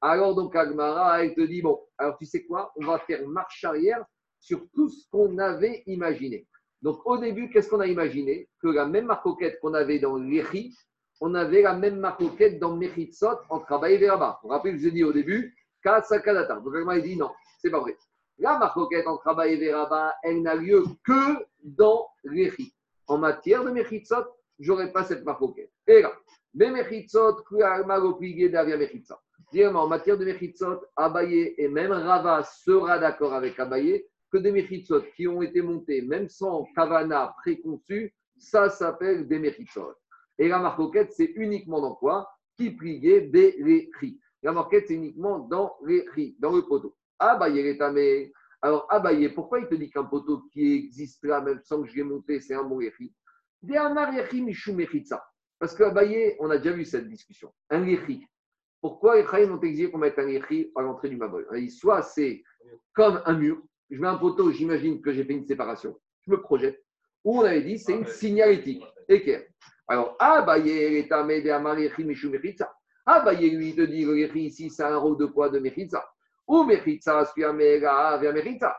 Alors, donc, Agmara, elle te dit bon, alors tu sais quoi? On va faire marche arrière sur tout ce qu'on avait imaginé. Donc, au début, qu'est-ce qu'on a imaginé? Que la même marcoquette qu'on avait dans l'Echi, on avait la même marcoquette dans Mechitsot entre Abba et Veraba. Vous vous rappelez, je dit au début, Katsakadata. Donc, il dit non, c'est pas vrai. La marcoquette entre Abba et Veraba, elle n'a lieu que dans l'Echi. En matière de Mechitsot, j'aurais pas cette marcoquette. Et là, mais Mechitzot, en matière de Mechitzot, Abaye et même Rava sera d'accord avec Abaye que des Mechitzot qui ont été montés, même sans Kavana préconçu, ça s'appelle des Mechitzot. Et la marcoquette, c'est uniquement dans quoi? Qui pliait des. La marquette, c'est uniquement dans les dans le poteau. Abaye est tamé. Alors, Abaye, pourquoi il te dit qu'un poteau qui existe là, même sans que je l'ai monté, c'est un bon Amar. Parce qu'à Baye, on a déjà vu cette discussion. Un léchi. Pourquoi les Chaïm ont exigé qu'on mette un léchi à l'entrée du Mabol? Soit c'est comme un mur, je mets un poteau, j'imagine que j'ai fait une séparation, je me projette. Ou on avait dit c'est une signalétique, équerre. Alors, Abaye est amé de Amarichi Mishu Mechitza. Abaye lui te dit le léchi ici, c'est un rôle de quoi de Mechitza. Ou Mechitza.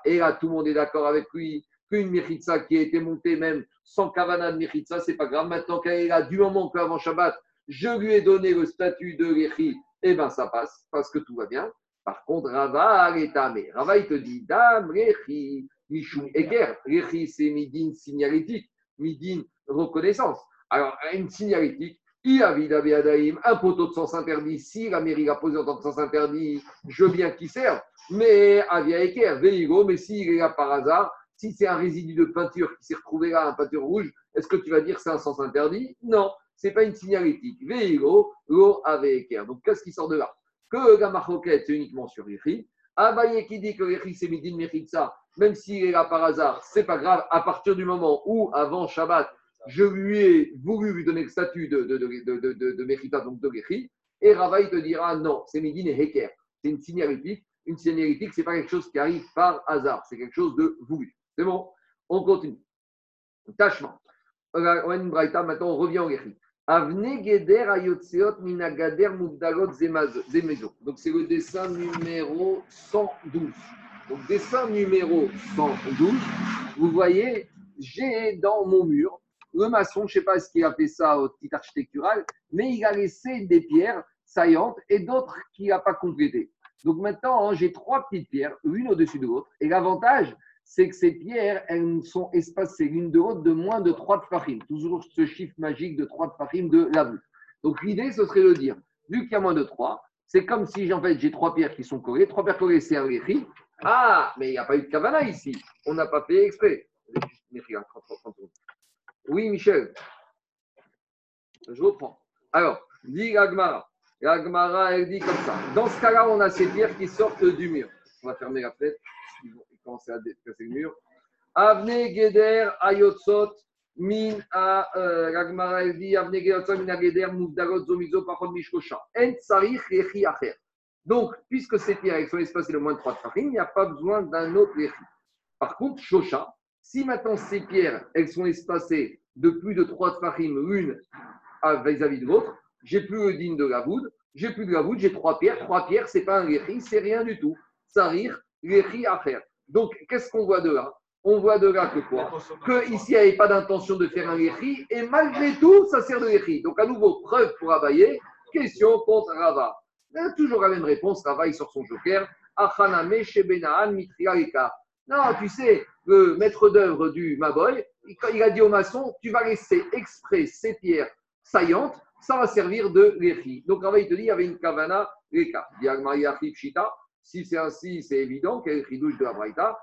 Et là, tout le monde est d'accord avec lui qu'une Mechitza qui a été montée même sans Kavana de Mechitza, c'est pas grave. Maintenant qu'elle est là, du moment qu'avant Shabbat, je lui ai donné le statut de Lechi, eh bien ça passe, parce que tout va bien. Par contre, Rava est mais Rava, il te dit Dam, Lechi, Mishum, Eker. Lechi, c'est Midin signalétique, Midin reconnaissance. Alors, une signalétique, un poteau de sens interdit. Si la mairie l'a posé en tant que sens interdit, je veux bien qu'il serve. Mais Avia Eker, Veigo, mais s'il est là par hasard, si c'est un résidu de peinture qui s'est retrouvé là, un peinture rouge, est-ce que tu vas dire que c'est un sens interdit? Non, ce n'est pas une signalétique. Vélo, l'eau avec Donc, qu'est-ce qui sort de là? Que la marroquette, c'est uniquement sur l'Echi. Abaye qui dit que l'Echi, c'est Midin Mechitza, même s'il est là par hasard, c'est pas grave, à partir du moment où, avant Shabbat, je lui ai voulu lui donner le statut de, de, donc de et Rava, te dira non, c'est Midin et Heker. C'est une signalétique. Une signalétique, ce n'est pas quelque chose qui arrive par hasard, c'est quelque chose de voulu. C'est bon? On continue. Tachement. Maintenant, on revient au Géchi. Avne Geder Ayotseot Minagader Mugdalot Zemezo. Donc, c'est le dessin numéro 112. Donc, dessin numéro 112. Vous voyez, j'ai dans mon mur le maçon, je ne sais pas ce qu'il a fait ça au titre architectural, mais il a laissé des pierres saillantes et d'autres qu'il n'a pas complétées. Donc maintenant, hein, j'ai trois petites pierres, l'une au-dessus de l'autre. Et l'avantage, c'est que ces pierres, elles sont espacées l'une de l'autre de moins de 3 tfachim. Toujours ce chiffre magique de 3 tfachim de la. Donc l'idée, ce serait de dire, vu qu'il y a moins de 3, c'est comme si en fait, j'ai trois pierres qui sont collées. Trois pierres collées, c'est un léchi. Ah, mais il n'y a pas eu de kavana ici. On n'a pas fait exprès. Oui, Michel. Je reprends. Alors, dit Agmara. La Gemara, elle dit comme ça. Dans ce cas-là, on a ces pierres qui sortent du mur. On va fermer la fenêtre. Ils vont commencer à casser le mur. Avne Geder Ayotsot Min a euh, la Gemara, elle dit Avne Geder Min a Geder Muvdarot Zomizo Pachon Mishkosha. En Lechi Acher. Donc, puisque ces pierres elles sont espacées de moins de 3 tfachim, il n'y a pas besoin d'un autre Lechi. Par contre, Shosha, si maintenant ces pierres, elles sont espacées de plus de 3 tfachim l'une vis-à-vis de l'autre, j'ai plus le digne de la voûte, j'ai plus de la voûte, j'ai trois pierres. Trois pierres, c'est pas un lechi, c'est rien du tout. Sarir, lechi à faire. Donc, qu'est-ce qu'on voit de là? On voit de là que quoi? Que ici, il n'y avait pas d'intention de faire un lechi, et malgré tout, ça sert de lechi. Donc, à nouveau, preuve pour abayer, question contre Rava. toujours la même réponse, Rava, il sort son joker. Non, tu sais, le maître d'œuvre du Maboy, il a dit au maçon, tu vas laisser exprès ces pierres saillantes ça va servir de l'échi. Donc, Rava, il te dit, il y avait une kavana l'éka. Si c'est ainsi, c'est évident qu'il y a le de la braïta.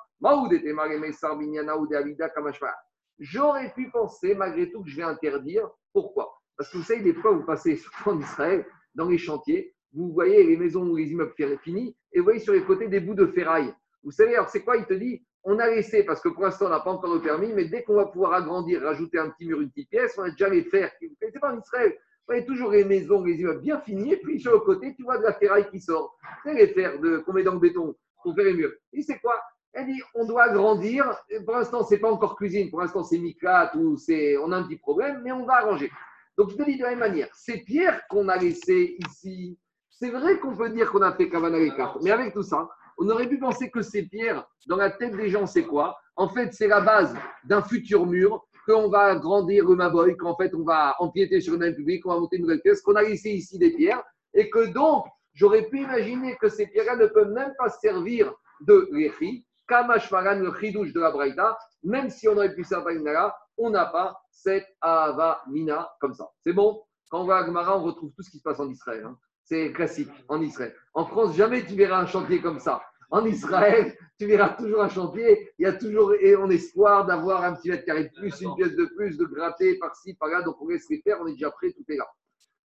J'aurais pu penser, malgré tout, que je vais interdire. Pourquoi? Parce que vous savez, des fois, vous passez, surtout en Israël, dans les chantiers, vous voyez les maisons ou les immeubles finis, et vous voyez sur les côtés des bouts de ferraille. Vous savez, alors c'est quoi? Il te dit, on a laissé, parce que pour l'instant, on n'a pas encore le permis, mais dès qu'on va pouvoir agrandir, rajouter un petit mur, une petite pièce, on a déjà les fers. C'est pas en Israël voyez toujours les maisons, les immeubles bien finis, et puis sur le côté, tu vois de la ferraille qui sort. C'est les fers qu'on met dans le béton pour faire les murs. Et c'est quoi? Elle dit on doit agrandir. Pour l'instant, ce n'est pas encore cuisine. Pour l'instant, c'est miclate ou on a un petit problème, mais on va arranger. Donc, je te dis de la même manière ces pierres qu'on a laissées ici, c'est vrai qu'on peut dire qu'on a fait Kavana mais avec tout ça, on aurait pu penser que ces pierres, dans la tête des gens, c'est quoi? En fait, c'est la base d'un futur mur qu'on va grandir le Maboy, qu'en fait on va empiéter sur une même public, on va monter une nouvelle pièce, qu'on a laissé ici des pierres, et que donc j'aurais pu imaginer que ces pierres-là ne peuvent même pas servir de l'échi, Kamashmaran, le chidouche de la Braïta, même si on aurait pu faire là, on n'a pas cette Ava Mina comme ça. C'est bon? Quand on va à Gemara, on retrouve tout ce qui se passe en Israël. Hein. C'est classique en Israël. En France, jamais tu verras un chantier comme ça. En Israël, tu verras toujours un chantier, il y a toujours en espoir d'avoir un petit mètre carré de plus, une pièce de plus, de gratter par-ci, par-là. Donc on laisse les faire, on est déjà prêt, tout est là.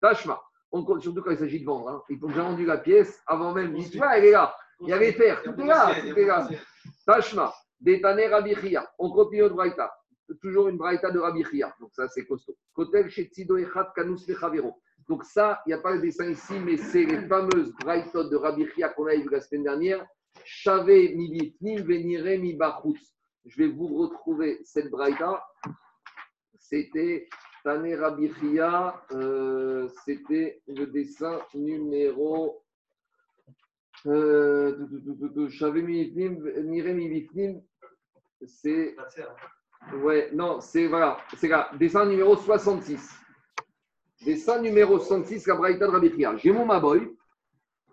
Tachma, on compte surtout quand il s'agit de vendre. Hein. Ils ont déjà vendu la pièce avant même. Tu elle est là. Il y a les fers, tout est là, tout est là. Tashma, Détané Rabichia. On continue notre braïta. Toujours une braïta de Rabichia. Donc ça, c'est costaud. Kotel Shetsido Echat Kanus. Donc ça, il n'y a pas le dessin ici, mais c'est les fameuses braïtotes de Rabichia qu'on a vu la semaine dernière mi venire mi Je vais vous retrouver cette braïta. C'était Tane Rabichia, euh, c'était le dessin numéro. Euh, c'est. Ouais, non, c'est voilà, c'est là, dessin numéro 66. Dessin numéro 66, la braïta de Rabichia. J'ai mon Maboy.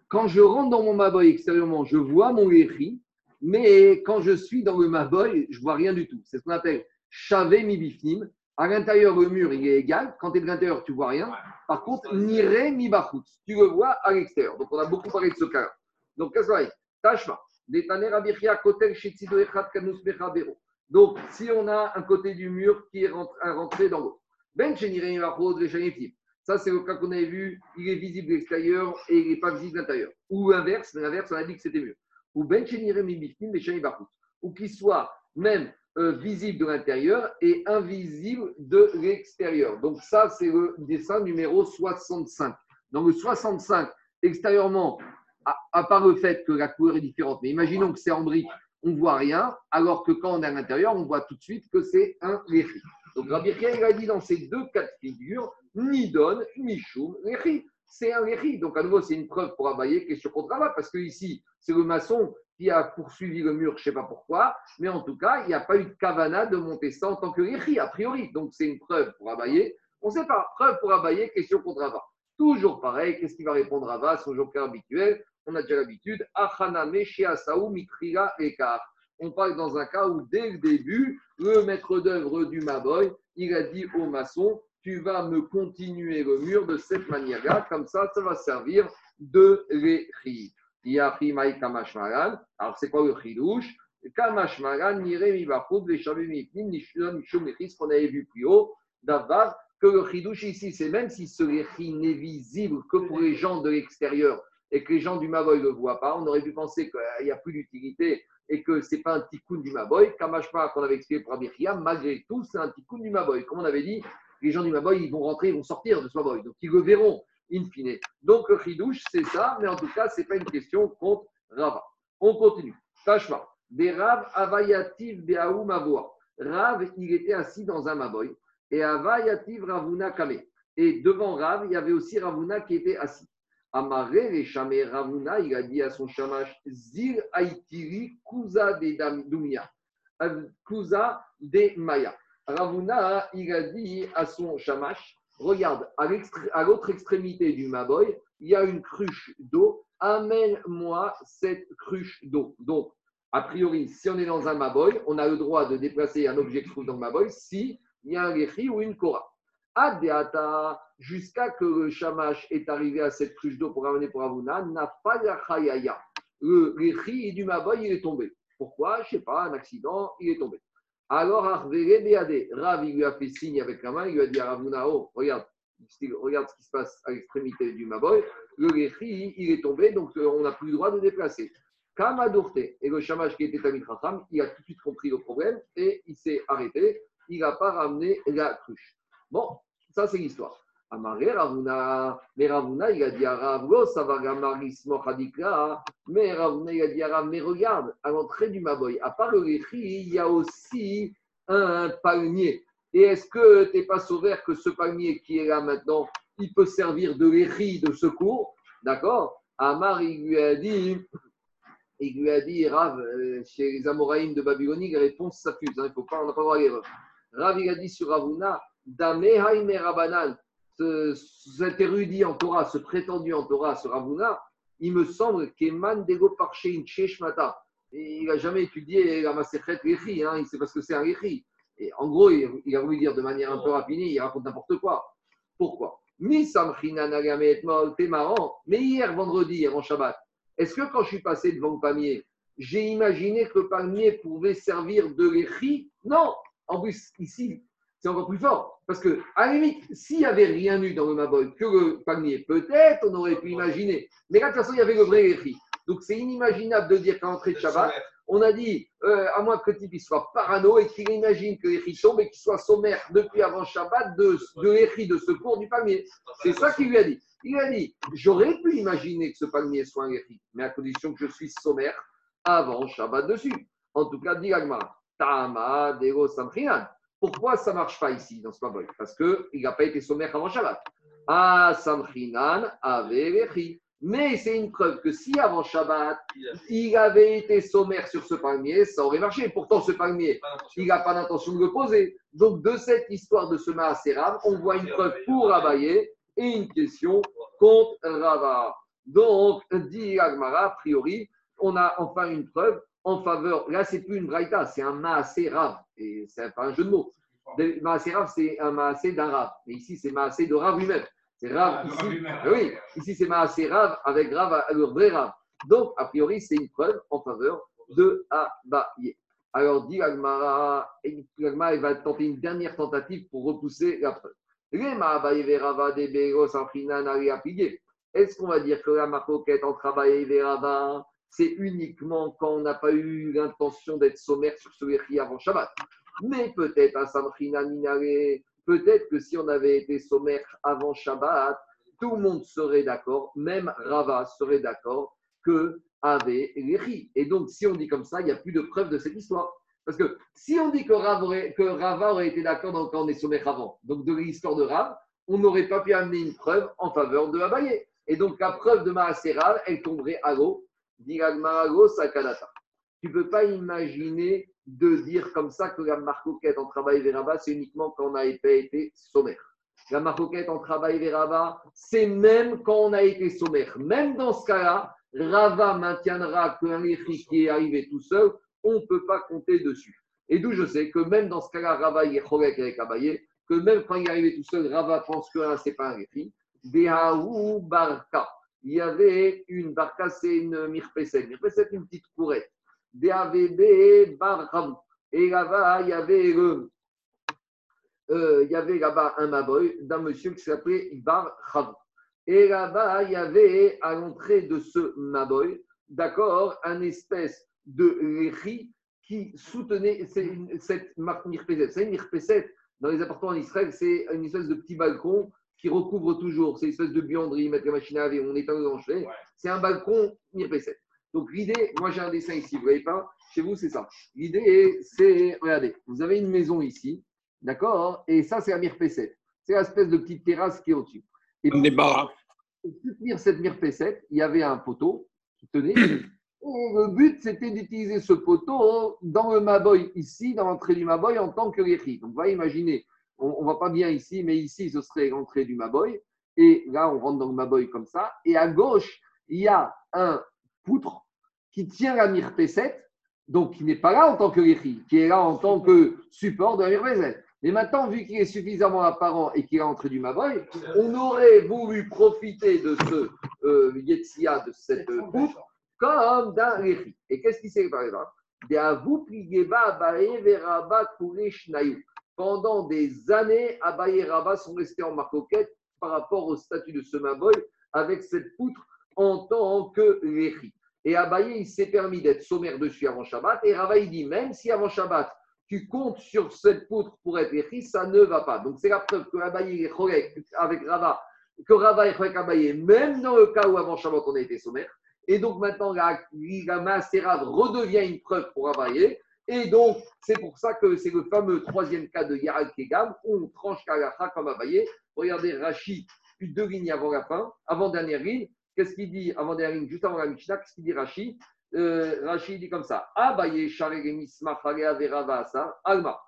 Quand je rentre dans mon Maboy extérieurement, je vois mon Yechi, mais quand je suis dans le Maboy, je vois rien du tout. C'est ce qu'on appelle Chavé mi bifnim. À l'intérieur, le mur, il est égal. Quand tu es de l'intérieur, tu vois rien. Par contre, Nire mi bachut. Tu le vois à l'extérieur. Donc, on a beaucoup parlé de ce cas-là. Donc, qu'est-ce qu'on Tashma. Donc, si on a un côté du mur qui est rentré dans l'autre. Ben ça, c'est le cas qu'on avait vu, il est visible de l'extérieur et il n'est pas visible de l'intérieur. Ou l'inverse, l'inverse, on a dit que c'était mieux. Ou ben ou qu'il soit même euh, visible de l'intérieur et invisible de l'extérieur. Donc ça, c'est le dessin numéro 65. Dans le 65, extérieurement, à, part le fait que la couleur est différente, mais imaginons que c'est en brique, on ne voit rien, alors que quand on est à l'intérieur, on voit tout de suite que c'est un léchi. Donc Rabbi il a dit dans ces deux cas de figure, ni donne, ni choum, C'est un léchi. Donc à nouveau, c'est une preuve pour abayer question contre Rava, parce que ici, c'est le maçon qui a poursuivi le mur, je ne sais pas pourquoi, mais en tout cas, il n'y a pas eu de kavana de monter ça en tant que léchi, a priori. Donc c'est une preuve pour abayer. On ne sait pas, preuve pour abayer, question contre Rava. Toujours pareil, qu'est-ce qu'il va répondre Rava, son joker habituel? On a déjà l'habitude. Achaname, Shiasaou, Mitrila, Ekar. On parle dans un cas où, dès le début, le maître d'œuvre du Maboy, il a dit au maçon tu vas me continuer le mur de cette manière-là, comme ça, ça va servir de l'échi. Alors, c'est quoi le chidouche? Kamashmaran, Nire Mibachud, les ce qu'on avait vu plus haut, Davar, que le chidouche ici, c'est même si ce réchi n'est visible que pour les gens de l'extérieur et que les gens du Maboy ne le voient pas, on aurait pu penser qu'il n'y a plus d'utilité et que ce n'est pas un tikkun du Maboy. Kamashpa, qu'on avait expliqué pour Abichia, malgré tout, c'est un tikkun du Maboy. Comme on avait dit, les gens du Maboy, ils vont rentrer, ils vont sortir de ce Maboy. Donc, ils le verront, in fine. Donc, le chidouche, c'est ça, mais en tout cas, ce n'est pas une question contre Rava. On continue. Tashma. Des Rav Avayativ Beaou Mavoa. Rav, il était assis dans un Maboy. Et Avayativ Ravuna Kame. Et devant Rav, il y avait aussi Ravuna qui était assis. Amaré les chamé Ravuna, il a dit à son chamash Zir Aitiri Kuza de Dumia. Kuza de Maya. Ravuna, il a dit à son chamash Regarde, à l'autre extrémité du Maboy, il y a une cruche d'eau. Amène-moi cette cruche d'eau. Donc, a priori, si on est dans un Maboy, on a le droit de déplacer un objet qui dans le Maboy si il y a un Réchi ou une Kora. Adéata, jusqu'à que le Shamash est arrivé à cette cruche d'eau pour ramener pour Avuna, n'a pas de Le Réchi du Maboy, il est tombé. Pourquoi? Je ne sais pas, un accident, il est tombé. Alors, Rav, il lui a fait signe avec la main, il lui a dit à Ravuna, oh, regarde, regarde ce qui se passe à l'extrémité du Maboy. Le Réchi, il est tombé, donc euh, on n'a plus le droit de déplacer. Kamadourte, et le Shamash qui était Tamit Racham, il a tout de suite compris le problème et il s'est arrêté. Il n'a pas ramené la cruche. Bon, ça c'est l'histoire. Amaré Ravuna, mais Ravuna, il a dit à Ravlo, ça va mais Ravuna, il a dit à Rav, mais regarde, à l'entrée du Maboy, à part le Réchi, il y a aussi un palmier. Et est-ce que tu n'es pas sauvé que ce palmier qui est là maintenant, il peut servir de Réchi de secours? D'accord? Amar, il lui a dit, il lui a dit, Rav, euh, chez les Amoraïm de Babylonie, la réponse s'affuse, hein, il faut pas, on n'a pas à l'erreur. Rav, il a dit sur Ravuna, cet érudit en Torah, ce prétendu en Torah, ce Ravuna, il me semble qu'Eman Dego Parchein Sheshmata, il n'a jamais étudié la Maserhet Rechi, hein, il sait parce que c'est un Rechi. Et en gros, il, a voulu dire de manière un peu rapide, il raconte n'importe quoi. Pourquoi? T'es marrant, mais hier, vendredi, avant Shabbat, est-ce que quand je suis passé devant le palmier, j'ai imaginé que le palmier pouvait servir de l'échi Non En plus, ici, c'est encore plus fort. Parce que, à la limite, s'il n'y avait rien eu dans le Maboy que le palmier, peut-être on aurait pu imaginer. Mais là, de toute façon, il y avait le vrai l'échi. Donc, c'est inimaginable de dire qu'à l'entrée de Shabbat, on a dit, euh, à moins que le type soit parano et qu'il imagine que l'échi tombe et qu'il soit sommaire depuis avant Shabbat de, de de secours du palmier. C'est ça qu'il lui a dit. Il a dit, j'aurais pu imaginer que ce palmier soit un guéri, mais à condition que je suis sommaire avant Shabbat dessus. En tout cas, dit Agmar, Tama, Dego, Samchinan. Pourquoi ça ne marche pas ici, dans ce Maboy Parce qu'il n'a pas été sommaire avant Shabbat. Ah, Samchinan avait. Mais c'est une preuve que si avant Shabbat, il avait été sommaire sur ce palmier, ça aurait marché. Pourtant, ce palmier, il n'a pas l'intention de le poser. Donc, de cette histoire de ce Maaséram, on voit une preuve pour abayer et une question contre Rava. Donc, dit Agmara, a priori, on a enfin une preuve en faveur. Là, c'est plus une braïta, c'est un maasé Rav. Et c'est pas un jeu de mots. Maasé Rav, c'est un maasé d'un Rav. Mais ici, c'est maasé de Rav lui-même. C'est Rav ah, ici. Oui, ici, c'est maasé Rav avec Rav, le vrai Rav. Donc, a priori, c'est une preuve en faveur de Abaye. Alors, dit Agmara, il va tenter une dernière tentative pour repousser la preuve. Est-ce qu'on va dire que la marcoquette entre Abaye et Verava, c'est uniquement quand on n'a pas eu l'intention d'être sommaire sur ce Verri avant Shabbat Mais peut-être à Samchina Minare, peut-être que si on avait été sommaire avant Shabbat, tout le monde serait d'accord, même Rava serait d'accord que avait. Et donc, si on dit comme ça, il n'y a plus de preuve de cette histoire. Parce que si on dit que, Rava aurait été d'accord quand on est sommet avant, donc de l'histoire de Rav, on n'aurait pas pu amener une preuve en faveur de Abaye. Et donc la preuve de Rav, elle tomberait à l'eau. Tu ne peux pas imaginer de dire comme ça que la marcoquette en travail vers c'est uniquement quand on pas été sommaire. La marcoquette en travail vers c'est même quand on a été sommaire. Même dans ce cas-là, Rava maintiendra qu'un écrit qui est arrivé tout seul on ne peut pas compter dessus. Et d'où je sais que même dans ce cas-là, Rava est cholek avec Abaye, que même quand il est arrivé tout seul, Rava pense que c'est pas un réfi. Dehaou barka. Il y avait une barka, c'est une mirpeset. Mirpeset, une petite courette. Dehavebe barham. Et là-bas, il y avait le, euh, il y avait là-bas un maboy d'un monsieur qui s'appelait Bar. Et là-bas, il y avait à l'entrée de ce maboy, d'accord, un espèce de léchi qui soutenait cette mirpeset. C'est mirpeset dans les appartements en Israël, c'est une espèce de petit balcon qui recouvre toujours. C'est une espèce de buanderie, mettre la machine à laver, on éteint le chevet. C'est un balcon mirpeset. Donc l'idée, moi j'ai un dessin ici, vous ne voyez pas Chez vous, c'est ça. L'idée, c'est, regardez, vous avez une maison ici, d'accord Et ça, c'est la mirpeset. C'est l'espèce de petite terrasse qui est au-dessus. Et pour, pour soutenir cette mirpeset, il y avait un poteau qui tenait. Et le but, c'était d'utiliser ce poteau dans le Maboy, ici, dans l'entrée du Maboy, en tant que Réchi. Donc, voyez, imaginez, on ne va pas bien ici, mais ici, ce serait l'entrée du Maboy. Et là, on rentre dans le Maboy comme ça. Et à gauche, il y a un poutre qui tient la mirpeset, donc qui n'est pas là en tant que Réchi, qui est là en tant que support de la mirpeset. Mais maintenant, vu qu'il est suffisamment apparent et qu'il est entré du Maboy, on aurait voulu profiter de ce euh, de cette poutre, comme d'un Réchi. Et qu'est-ce qui s'est passé pendant des années, Abaye et Rabat sont restés en marcoquette par rapport au statut de ce Maboy avec cette poutre en tant que Réchi. Et Abaye, il s'est permis d'être sommaire dessus avant Shabbat. Et Rabat, il dit même si avant Shabbat, tu comptes sur cette poutre pour être Réchi, ça ne va pas. Donc c'est la preuve que Abaye est avec Rabat, que Rabat est avec même dans le cas où avant Shabbat, on a été sommaire. Et donc maintenant, la, la Maserad redevient une preuve pour Abaye. Et donc, c'est pour ça que c'est le fameux troisième cas de Yaral Kegam, où on tranche Kalacha comme Abaye. Regardez Rachid, puis deux lignes avant la fin, avant dernière ligne. Qu'est-ce qu'il dit avant dernière ligne, juste avant la Mishnah Qu'est-ce qu'il dit Rachid euh, Rachid dit comme ça Abaye, Alma.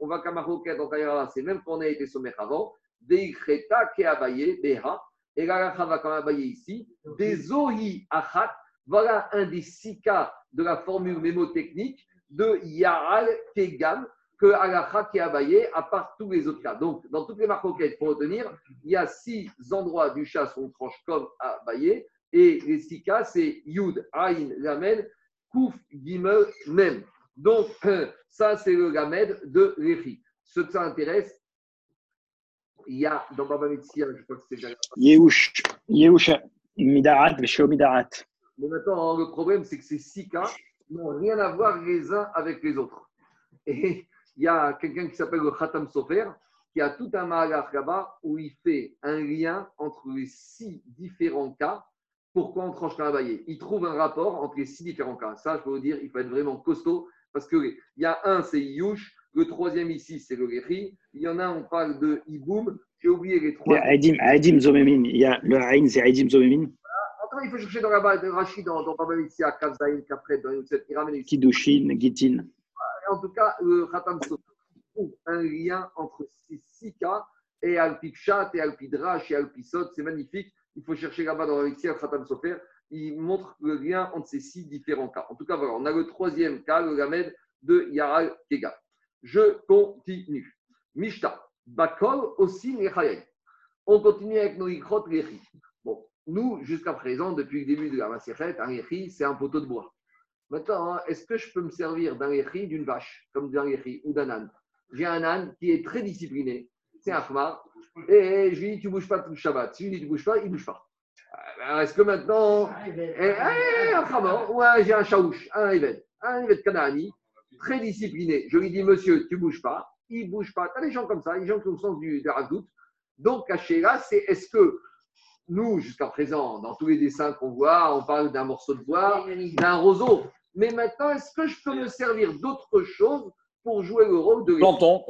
On va Kamaroket, donc c'est même qu'on a été sommet avant. Deicheta, Ke Abaye, Beha. Et la va quand même ici. Des ohi achat. Voilà un des six cas de la formule mémotechnique de Yaral Kegam que Alacha qui à part tous les autres cas. Donc, dans toutes les marques faut retenir, il y a six endroits du chat où on tranche comme abayé. Et les six cas, c'est Yud, Ain, Lamed, Kouf, Gimel, Mem. Donc, ça, c'est le Lamed de l'Echi. Ce que ça intéresse, il y a dans Baba Metzia, je crois que c'est Yehush, Yehush, Midarat, Midarat. Mais maintenant, le problème, c'est que ces six cas n'ont rien à voir les uns avec les autres. Et il y a quelqu'un qui s'appelle le Khatam Sofer, qui a tout un mahalach là-bas où il fait un lien entre les six différents cas. Pourquoi on tranche la Il trouve un rapport entre les six différents cas. Ça, je peux vous dire, il faut être vraiment costaud parce qu'il y a un, c'est Yush, le troisième ici, c'est le Gechi. Il y en a, on parle de Iboum. J'ai oublié les trois. Aidim, Aidim Zomemin. Il y a le Aïn, c'est Aidim Zomemin. Il faut chercher dans la base de Rachid, dans, dans Baba Mitzia, Kavzaïn, Kapret, dans Youtset, il ramène. Kidushin, Gitin. En tout cas, le Khatam trouve un lien entre ces six cas et Alpichat et Alpidrash et Alpisot. C'est magnifique. Il faut chercher là-bas dans la Mitzia, Khatam Sofer. Il montre le lien entre ces six différents cas. En tout cas, voilà, on a le troisième cas, le Gamed de Yaral Kega. Je continue. Mishta, Bakol aussi On continue avec nos ikrot nous, jusqu'à présent, depuis le début de la Maseret, un yechi, c'est un poteau de bois. Maintenant, hein, est-ce que je peux me servir d'un yechi, d'une vache, comme d'un yechi ou d'un âne? J'ai un âne qui est très discipliné, c'est un khmar, et je lui dis, tu ne bouges pas tout le Shabbat. Si je lui dis, tu ne bouges pas, il ne bouge pas. Est-ce que maintenant, eh, eh, un khamar, ouais, j'ai un shaouch, un éved, un éved kanani, très discipliné. Je lui dis, monsieur, tu ne bouges pas. Il ne bouge pas. Tu as des gens comme ça, des gens qui ont le sens du, radout. Donc, caché là, c'est est-ce que nous, jusqu'à présent, dans tous les dessins qu'on voit, on parle d'un morceau de bois, d'un roseau. Mais maintenant, est-ce que je peux me servir d'autre chose pour jouer le rôle de planton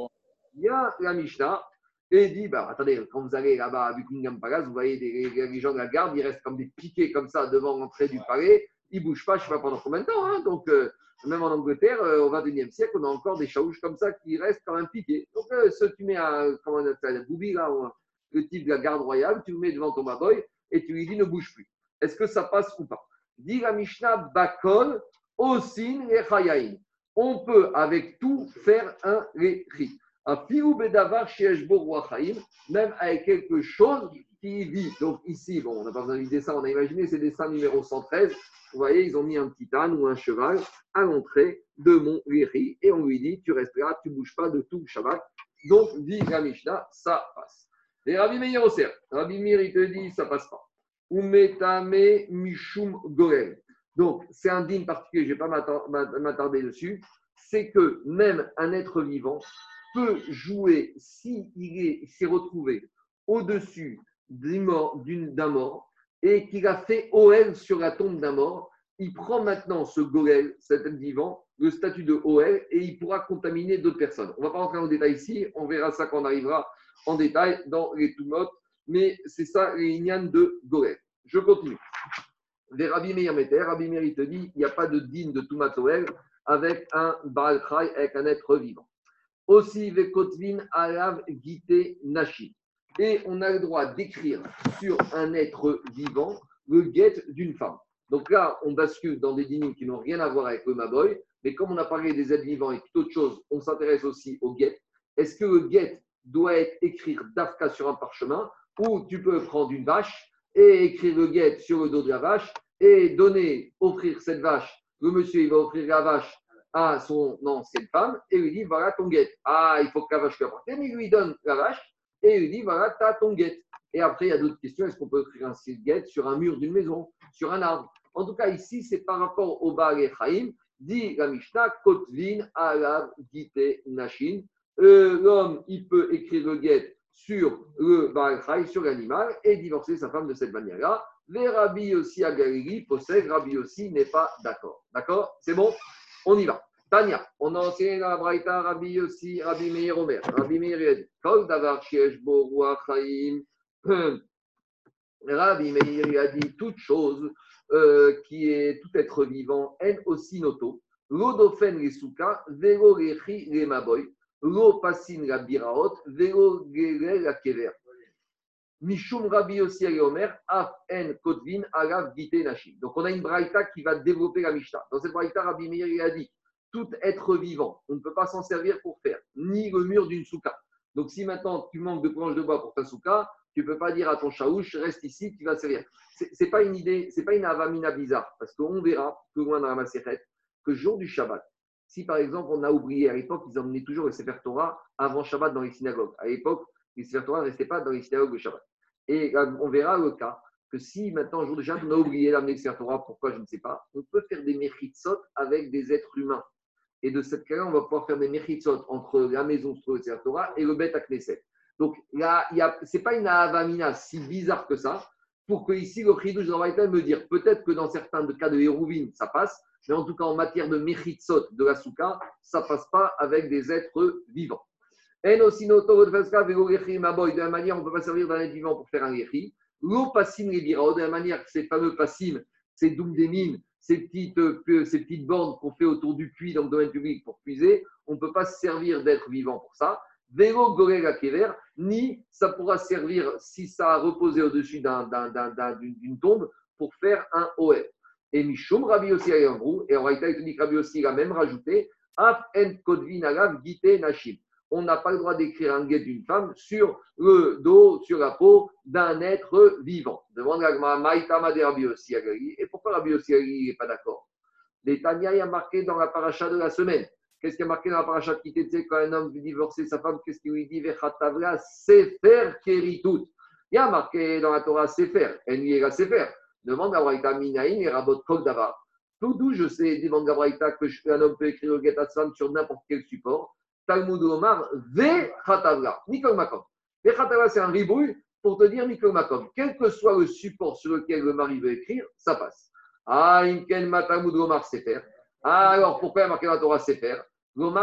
Il y a la Mishnah et dit bah, attendez, quand vous allez là-bas à Buckingham Palace, vous voyez des, les gens de la garde, ils restent comme des piquets comme ça devant l'entrée du palais, ils ne bougent pas, je ne sais pas pendant combien de temps. Hein, donc, euh, même en Angleterre, euh, au XXIe siècle, on a encore des chaouches comme ça qui restent quand même piqués. Donc, euh, ce tu mets un, comment on appelle, un boubi, là, le type de la garde royale, tu le mets devant ton baboy et tu lui dis ne bouge plus. Est-ce que ça passe ou pas? Dit la Mishnah Bakol, Osin et On peut avec tout faire un réchi. Même avec quelque chose qui vit. Donc ici, on n'a pas besoin du dessin, on a imaginé, c'est dessin numéro 113. Vous voyez, ils ont mis un petit âne ou un cheval à l'entrée de mon Léhi et on lui dit Tu restes tu ne bouges pas de tout Shabbat. Donc, dit la Mishnah, ça passe. Et Rabbi Meir Oser, Rabbi Meir, il te dit Ça passe pas. Umetame Mishum Gorel. Donc, c'est un dîme particulier, je ne vais pas m'attarder dessus. C'est que même un être vivant peut jouer s'il si s'est retrouvé au-dessus d'un mort et qu'il a fait OL sur la tombe d'un mort, il prend maintenant ce Gorel, cet être vivant, le statut de OL, et il pourra contaminer d'autres personnes. On ne va pas rentrer en détail ici, on verra ça quand on arrivera en détail dans les Tumot, mais c'est ça les de Gorel. Je continue. Les Rabbi Meir Meter, Rabbi Meir dit il n'y a pas de digne de Tumatoel avec un Baal avec un être vivant. Aussi, Vekotvin Alav Gite Nashi. Et on a le droit d'écrire sur un être vivant le get d'une femme. Donc là, on bascule dans des dîmes qui n'ont rien à voir avec le Maboy, mais comme on a parlé des êtres vivants et toute autre chose, on s'intéresse aussi au get. Est-ce que le get doit être écrit d'Afka sur un parchemin ou tu peux prendre une vache et écrire le get sur le dos de la vache et donner, offrir cette vache. Le monsieur, il va offrir la vache à son ancienne femme et lui dit voilà ton guette. Ah, il faut que la vache lui il lui donne la vache et lui dit voilà, tu as ton guette. Et après, il y a d'autres questions. Est-ce qu'on peut écrire un guette sur un mur d'une maison, sur un arbre? En tout cas, ici, c'est par rapport au Baal Echaim. Dit la Mishnah Kotvin Alav Gite Nashin. Euh, l'homme, il peut écrire le guette sur le Baal sur l'animal, et divorcer sa femme de cette manière-là. Les Rabbi aussi à Galilée possède, Rabbi aussi n'est pas d'accord. D'accord? C'est bon? On y va. Tania, on a enseigné la Braïta, Rabbi aussi, Rabbi Meir Omer. Rabbi Meir dit Kol davar bo Rabbi Meir a dit toute chose euh, qui est tout être vivant, en aussi noto. Lodofen les souka, velo les maboy, lo pasin la biraot, velo la kever. Mishum Rabbi aussi Omer, Af en Kotvin, Alav Gite Nashi. Donc on a une braïta qui va développer la Mishnah. Dans cette braïta, Rabbi Meir a dit tout être vivant, on ne peut pas s'en servir pour faire ni le mur d'une souka. Donc si maintenant tu manques de planches de bois pour ta souka, tu ne peux pas dire à ton chaouche, reste ici, tu vas servir. Ce n'est pas une idée, c'est pas une avamina bizarre, parce qu'on verra plus loin dans la Maseret que jour du Shabbat, si par exemple on a oublié, à l'époque, ils emmenaient toujours le Sefer Torah avant Shabbat dans les synagogues. À l'époque, les Sefer Torah ne restaient pas dans les synagogues de Shabbat. Et euh, on verra le cas que si maintenant, jour de Shabbat, on a oublié d'amener le Sefer Torah, pourquoi je ne sais pas, on peut faire des mechitsot avec des êtres humains. Et de cette cas-là, on va pouvoir faire des mechitsot entre la maison le Sefer Torah et le Bet Knesset. Donc là, ce n'est pas une avamina si bizarre que ça, pour que ici, le Chidouj va me dire peut-être que dans certains cas de Hérouvine, ça passe, mais en tout cas, en matière de mechitsot de la souka, ça ne passe pas avec des êtres vivants. De la manière, on ne peut pas servir d'un être vivant pour faire un yechi. L'eau passim les de la manière que ces fameux passim, ces doum des mines, ces petites, euh, ces petites bornes qu'on fait autour du puits dans le domaine public pour puiser, on ne peut pas se servir d'être vivant pour ça. Vélo ni ça pourra servir si ça a reposé au-dessus d'une tombe pour faire un OF. Et Mishum Rabbi aussi un et en réalité, il aussi a même rajouté Af en kodvin alav gite nashim on n'a pas le droit d'écrire un guet d'une femme sur le dos, sur la peau d'un être vivant. Demande à Maïtama de Rabbi Et pourquoi Rabbi Agali n'est pas d'accord L'Etania a marqué dans la paracha de la semaine. Qu'est-ce qui a marqué dans la paracha qui était quand un homme veut divorcer sa femme Qu'est-ce qu'il lui dit? Vechatavla Sefer Keritut. Il y a marqué dans la Torah Sefer. La Sefer. Demande à Braïta Minaïn et Rabot Kol Davar. D'où je sais, demande à Braïta, qu'un homme peut écrire le femme sur n'importe quel support Talmud Omar, Ve Khatavla, Mikol Makom. Ve Khatavla, c'est un ribouille pour te dire Mikol Makom. Quel que soit le support sur lequel le mari veut écrire, ça passe. Ah, Imken Matamud Omar Sefer. Ah, alors pourquoi il y a marqué dans la Torah Sefer? Donc,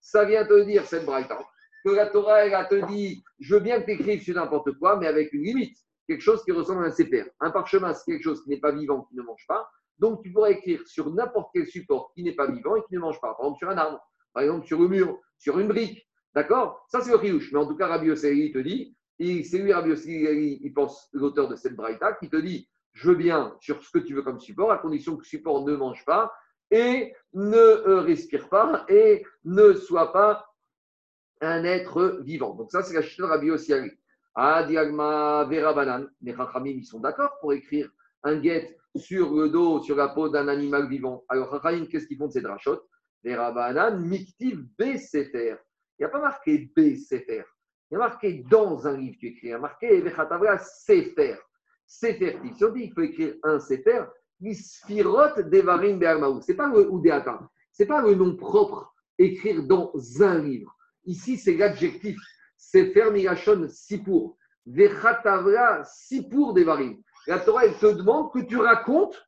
ça vient te dire, cette braïta, que la Torah, elle a te dit, je veux bien que tu écrives sur n'importe quoi, mais avec une limite quelque chose qui ressemble à un CPR. Un parchemin, c'est quelque chose qui n'est pas vivant, qui ne mange pas. Donc, tu pourrais écrire sur n'importe quel support qui n'est pas vivant et qui ne mange pas. Par exemple, sur un arbre, par exemple, sur le mur, sur une brique. D'accord? Ça, c'est le riouche. Mais en tout cas, Rabbi Yossi te dit, c'est lui, Rabbi Yossi, il pense, l'auteur de cette braïta, qui te dit je veux bien sur ce que tu veux comme support, à condition que le support ne mange pas et ne euh, respire pas et ne soit pas un être vivant. Donc ça, c'est la chute de Rabbi Osiari. Ah, diagma vera banan. Les Chachamim, ils sont d'accord pour écrire un guet sur le dos, sur la peau d'un animal vivant. Alors, Chachamim, qu'est-ce qu'ils font de ces drachotes? Vera banan, miktiv B sefer. Il n'y a pas marqué B sefer. Il y a marqué dans un livre, tu écris. Il y a marqué Vechatavra sefer. Sefer. Dit qu'il faut écrire un sefer, Misfirot Devarim Be'armaou. Ce n'est pas le Oudéata. Ce n'est pas le nom propre, écrire dans un livre. Ici, c'est l'adjectif. Sefer Migashon Sipur. Vechatavra Sipur Devarim. La Torah, elle te demande que tu racontes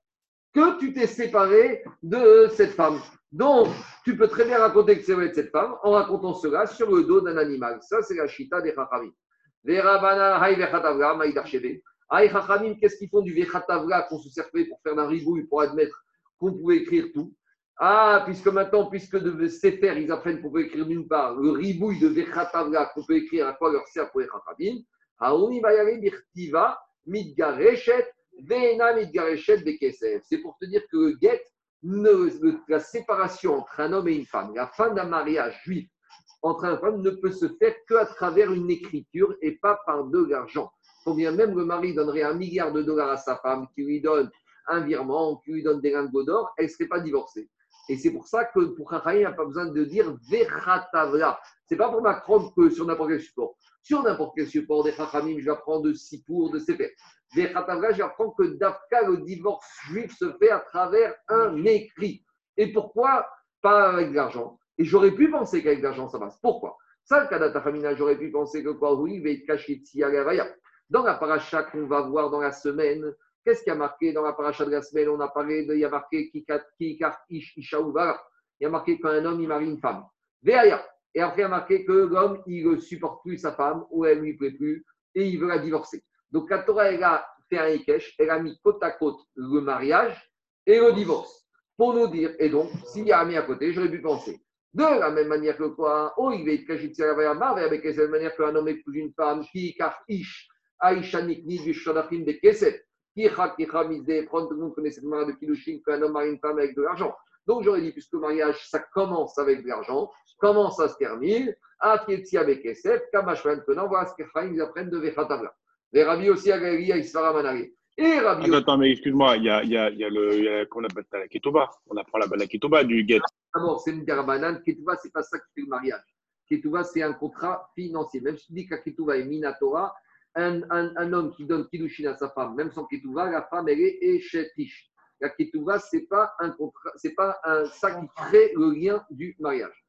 que tu t'es séparé de cette femme. Donc, tu peux très bien raconter que c'est vrai de cette femme en racontant cela sur le dos d'un animal. Ça, c'est la chita des Chachamim. Vechatavra. Aïe Chachamim, qu'est-ce qu'ils font du Vechatavla qu'on se servait pour faire d'un ribouille, pour admettre qu'on pouvait écrire tout? Ah, puisque maintenant, puisque de Sefer, ils apprennent qu'on peut écrire d'une part le ribouille de Vechatavla qu'on peut écrire à quoi leur sert pour les Chachamim. Haouni Bayare Birtiva, Midgareshet. C'est pour te dire que le la séparation entre un homme et une femme, la fin d'un mariage juif entre un femme ne peut se faire qu'à travers une écriture et pas par de l'argent combien même le mari donnerait un milliard de dollars à sa femme, qui lui donne un virement, qui lui donne des lingots d'or, elle ne serait pas divorcée. Et c'est pour ça que pour Chachamim, il n'y a pas besoin de dire Vechatavla. Ce n'est pas pour m'apprendre que sur n'importe quel support. Sur n'importe quel support des Chachamim, je vais apprendre de Sipour, de Sefer. Vechatavla, j'apprends que d'Afka, le divorce juif se fait à travers un écrit. Et pourquoi Pas avec de l'argent? Et j'aurais pu penser qu'avec de l'argent, ça passe. Pourquoi? Ça, le cas d'Atafamina, j'aurais pu penser que quoi? Oui, il va caché de dans la paracha qu'on va voir dans la semaine, qu'est-ce qui a marqué dans la paracha de la semaine On a parlé de, il y a marqué Il y a marqué qu'un homme, il marie une femme. Veaya. Et après, il y a marqué que l'homme, il ne supporte plus sa femme ou elle ne lui plaît plus et il veut la divorcer. Donc, la elle a fait un Ekech, elle a mis côte à côte le mariage et le divorce. Pour nous dire, et donc, s'il y a mis à côté, j'aurais pu penser. De la même manière que quoi? Oh, il va être caché de avec la même manière qu'un homme épouse une femme, qui ish, Aïcha Nikni du Shadachim de Keset. Mizde, tout le monde connaît cette manière de Kilushin qu'un homme marie une femme avec de l'argent. Donc j'aurais dit, puisque le mariage, ça commence avec de l'argent, comment ça se termine A Kietzi avec Keset, Kamash maintenant, voilà ce que ils apprennent de Vechatavla. Les rabbis aussi à Gaïa, Isfara Manari. Et Rabbi. Attends, attends, mais excuse-moi, il y a, il y a, il y a le. Qu'on appelle la Ketouba. On apprend la, la Ketouba du guet. D'abord, c'est une Garbanan. Ketouba, c'est pas ça qui fait le mariage. Ketouba, c'est un contrat financier. Même si tu dis que Ketouba est Minatora, un, un, un, homme qui donne Kiddushin à sa femme, même sans Ketouva, la femme, elle est échetiche. La Ketouva, ce n'est pas, un, pas un, ça qui crée le lien du mariage.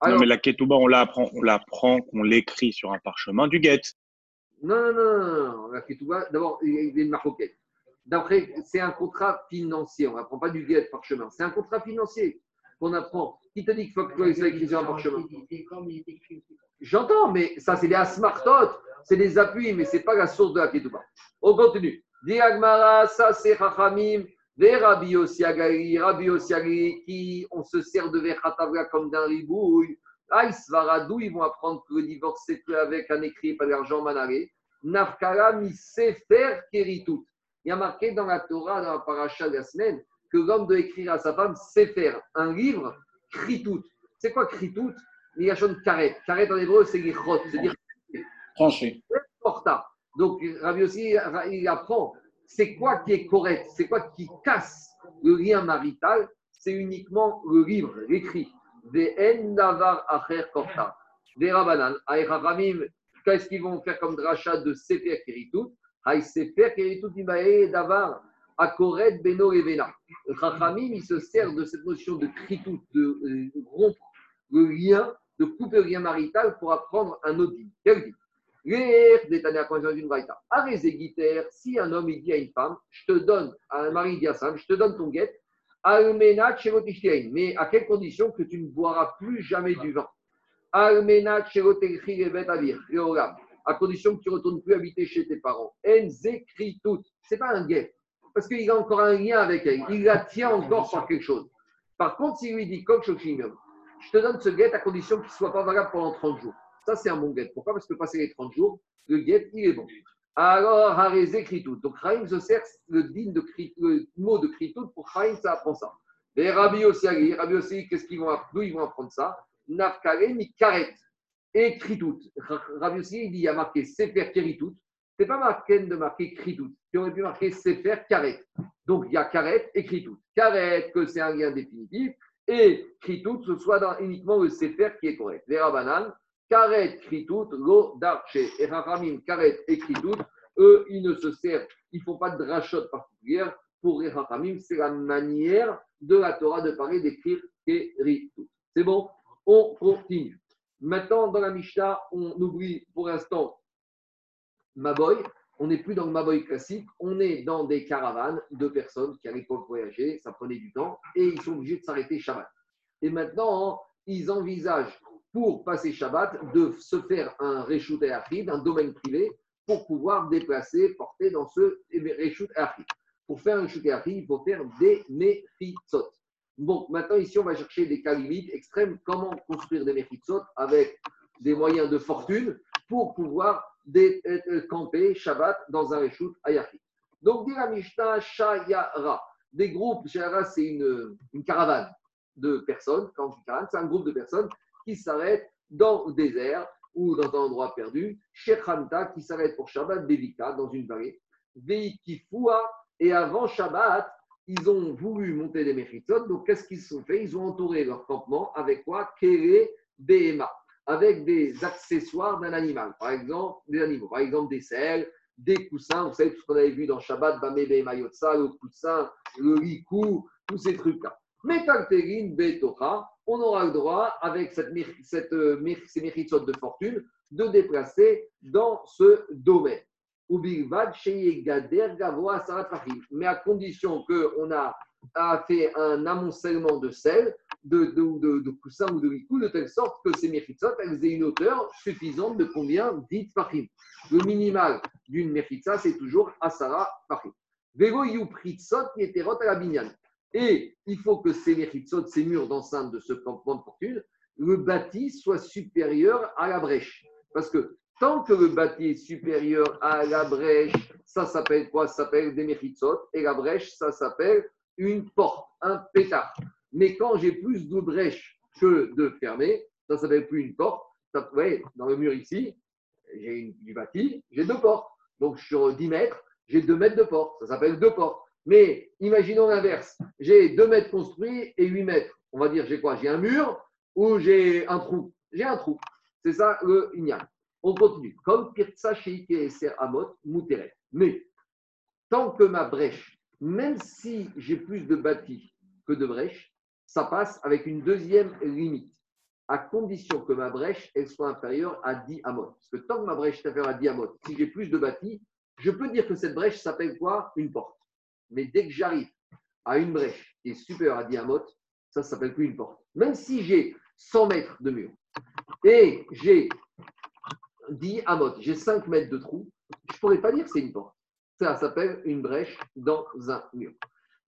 Alors, non, mais la Ketouba, on l'apprend, on l'apprend qu'on l'écrit sur un parchemin du guet. Non, non, non, non, la Ketouba, d'abord, il a une maroquette. D'après, c'est un contrat financier. On n'apprend pas du guet parchemin. C'est un contrat financier qu'on apprend. Qui te dit qu'il faut que tu écrit sur un parchemin J'entends, mais ça, c'est des asmartot c'est des appuis, mais ce n'est pas la source de la Ketouba. On continue. Diagmara, ça c'est Rachamim, des Rabbi Osiagari, Rabbi Osiagari, qui on se sert de Vechatavra comme d'un ribouille. Aïsvaradou, ils vont apprendre que le divorce c'est avec un écrit, pas d'argent manaré. Nafkara mi sefer keritut. Il y a marqué dans la Torah, dans la paracha de la semaine, que l'homme doit écrire à sa femme sefer, un livre, kritut. C'est quoi kritut? Il y a de karet. Karet en hébreu, c'est lichot, c'est-à-dire tranché. Donc, Rabbi aussi, il apprend, c'est quoi qui est correct, c'est quoi qui casse le lien marital, c'est uniquement le livre, l'écrit. Des Davar Acher Korta. Des Rabanan. Qu'est-ce qu'ils vont faire comme drachat de Sefer Keritut Aïe Sefer Keritut Ibae Davar Akoret Beno Evena. Rachamim, il se sert de cette notion de Kritut, de euh, rompre le lien, de couper le lien marital pour apprendre un autre dit. Quel dit? Si un homme il dit à une femme, je te donne, à un mari dit à femme, je te donne ton guet, mais à quelle condition que tu ne boiras plus jamais du vin? À condition que tu ne retournes plus habiter chez tes parents. Ce n'est pas un guet, parce qu'il a encore un lien avec elle. Il la tient encore par quelque chose. Par contre, s'il lui dit, je te donne ce guet à condition qu'il ne soit pas valable pendant 30 jours. Ça, c'est un bon guet. Pourquoi? Parce que passer les 30 jours, le guet, il est bon. Alors, Harézé Kritout. Donc, Chaim se sert le, de, le mot de Kritout pour Chaim, ça apprend ça. Les Rabbi aussi, Rabbi aussi, qu'est-ce qu'ils vont D'où ils vont apprendre ça? Nafkare mi karet et kritout. Rabbi aussi, il dit il y a marqué sefer keritout. C'est pas marqué de marquer kritout. Tu aurait pu marquer sefer karet. Donc il y a karet et kritout. Karet, que c'est un lien définitif, et kritout, ce soit uniquement le sefer qui est correct. Les Rabanan, karet, kritout, lo darche. Et Rachamim, karet et kritout, eux, ils ne se servent, ils ne font pas de rachot particulière. Pour les Rachamim, c'est la manière de la Torah de parler d'écrire kritout. C'est bon? On continue. Maintenant, dans la Mishnah, on oublie pour l'instant Maboy. On n'est plus dans le Maboy classique, on est dans des caravanes de personnes qui à l'époque voyageaient, ça prenait du temps, et ils sont obligés de s'arrêter Shabbat. Et maintenant, ils envisagent pour passer Shabbat de se faire un Reshut Achid, un domaine privé, pour pouvoir déplacer, porter dans ce Reshut Achid. Pour faire un Reshut Achid, il faut faire des Mechitzot. Bon, maintenant, ici, on va chercher des cas limites extrêmes. Comment construire des Mechitzot avec des moyens de fortune pour pouvoir camper Shabbat dans un Reshut Ayachid. Donc, dit Shayara. Des groupes, Shayara, c'est une, caravane de personnes. Quand c'est un groupe de personnes qui s'arrêtent dans le désert ou dans un endroit perdu. Shekhanta, qui s'arrête pour Shabbat, Devika, dans une vallée. Veikifua, et avant Shabbat, ils ont voulu monter des Mechitzot. Donc, qu'est-ce qu'ils se sont fait? Ils ont entouré leur campement avec quoi? Kere Behema avec des accessoires d'un animal, par exemple des animaux, par exemple des selles, des coussins, vous savez tout ce qu'on avait vu dans Shabbat, Bamebe Mayotsa, le coussin, le rikou, tous ces trucs-là. Metalterin Betocha, on aura le droit, avec cette, cette, euh, ces mérites de fortune, de déplacer dans ce domaine. Mais à condition qu'on a, a fait un amoncellement de sel, de, de, de, coussins ou de rikou, de telle sorte que ces méchitzot, elles aient une hauteur suffisante de combien 10 fachim. Le minimal d'une méchitza, c'est toujours asara fachim. Vego yupritzot yeterot à la. Et il faut que ces méchitzot, ces murs d'enceinte de ce campement de fortune, le bâti soit supérieur à la brèche. Parce que tant que le bâti est supérieur à la brèche, ça s'appelle quoi? Ça s'appelle des méchitzot. Et la brèche, ça s'appelle une porte, un pétard. Mais quand j'ai plus de brèches que de fermées, ça ne s'appelle plus une porte. vous voyez, dans le mur ici, j'ai du bâti, j'ai deux portes. Donc sur 10 mètres, j'ai 2 mètres de porte. Ça s'appelle deux portes. Mais imaginons l'inverse. J'ai 2 mètres construits et 8 mètres. On va dire, j'ai quoi? J'ai un mur ou j'ai un trou? J'ai un trou. C'est ça le ignal. On continue. Comme Pirtsa et Ser Amot, Mouteret. Mais tant que ma brèche, même si j'ai plus de bâti que de brèches, ça passe avec une deuxième limite, à condition que ma brèche soit inférieure à 10 amot. Parce que tant que ma brèche est inférieure à 10 amot, si j'ai plus de bâti, je peux dire que cette brèche s'appelle quoi? Une porte. Mais dès que j'arrive à une brèche qui est supérieure à 10 amot, ça ne s'appelle plus une porte. Même si j'ai 100 mètres de mur et j'ai 10 amot, j'ai 5 mètres de trou, je ne pourrais pas dire que c'est une porte. Ça s'appelle une brèche dans un mur.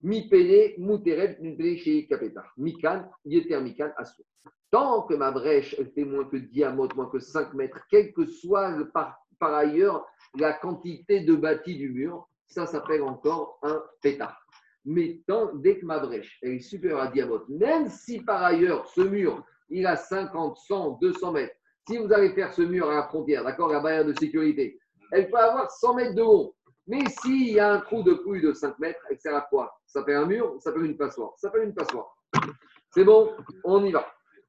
Mi pene, muteret, chez kapeta. Mikan, yeter mikan, asso. Tant que ma brèche elle fait moins que 10 moins que 5 mètres, quelle que soit par, ailleurs la quantité de bâti du mur, ça s'appelle encore un pétard. Mais tant, dès que ma brèche est supérieure à 10 même si par ailleurs ce mur il a 50, 100, 200 mètres, si vous allez faire ce mur à la frontière, d'accord, la barrière de sécurité, elle peut avoir 100 mètres de haut. Mais s'il y a un trou de plus de 5 mètres, elle sert à quoi Ça fait un mur, ça fait une passoire. Ça fait une passoire. C'est bon, on y va.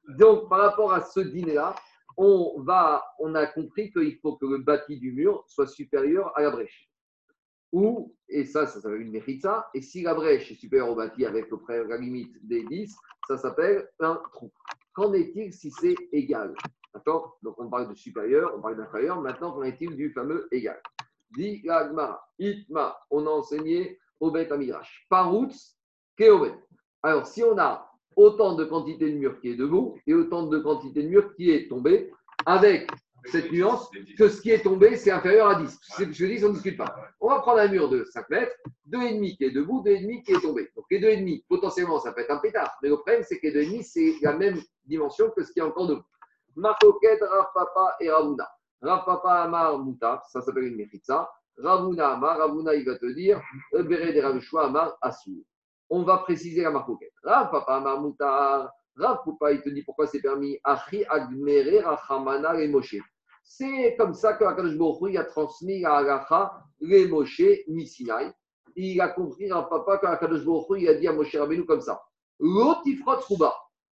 Donc, par rapport à ce dîner-là, on, a compris qu'il faut que le bâti du mur soit supérieur à la brèche. Ou, et ça, ça s'appelle une ça. et si la brèche est supérieure au bâti avec la limite des 10, ça s'appelle un trou. Qu'en est-il si c'est égal? D'accord? Donc, on parle de supérieur, on parle d'inférieur. Maintenant, qu'en est-il du fameux égal? Itma, on a enseigné au Bet Amirash. Paroutz, Keobet. Alors, si on a autant de quantité de mur qui est debout et autant de quantité de mur qui est tombé, avec cette nuance que ce qui est tombé, c'est inférieur à 10. C'est ce que je dis, on ne discute pas. On va prendre un mur de 5 mètres, 2,5 qui est debout, 2,5 qui est tombé. Donc les 2,5, potentiellement, ça peut être un pétard. Mais le problème, c'est que les 2,5, c'est la même dimension que ce qui est encore debout. Marcoquette, Rafapa et Ravuna. Rafapa Amar Mouta, ça s'appelle une Mechitza. Ravuna Amar, Ravuna il va te dire, Ravushua Amar Asur. on va préciser la marcoquette. Rav Papa Marmoutar, Rav Poupa, il te dit pourquoi c'est permis. Achi Agmere Rachamana et Moshe. C'est comme ça que Akadosh Baruch a transmis la halacha les Moshe Misinai. Il a compris Rav Papa que Akadosh Baruch il a dit à Moshe Rabbeinu comme ça. L'otifrot Rouba.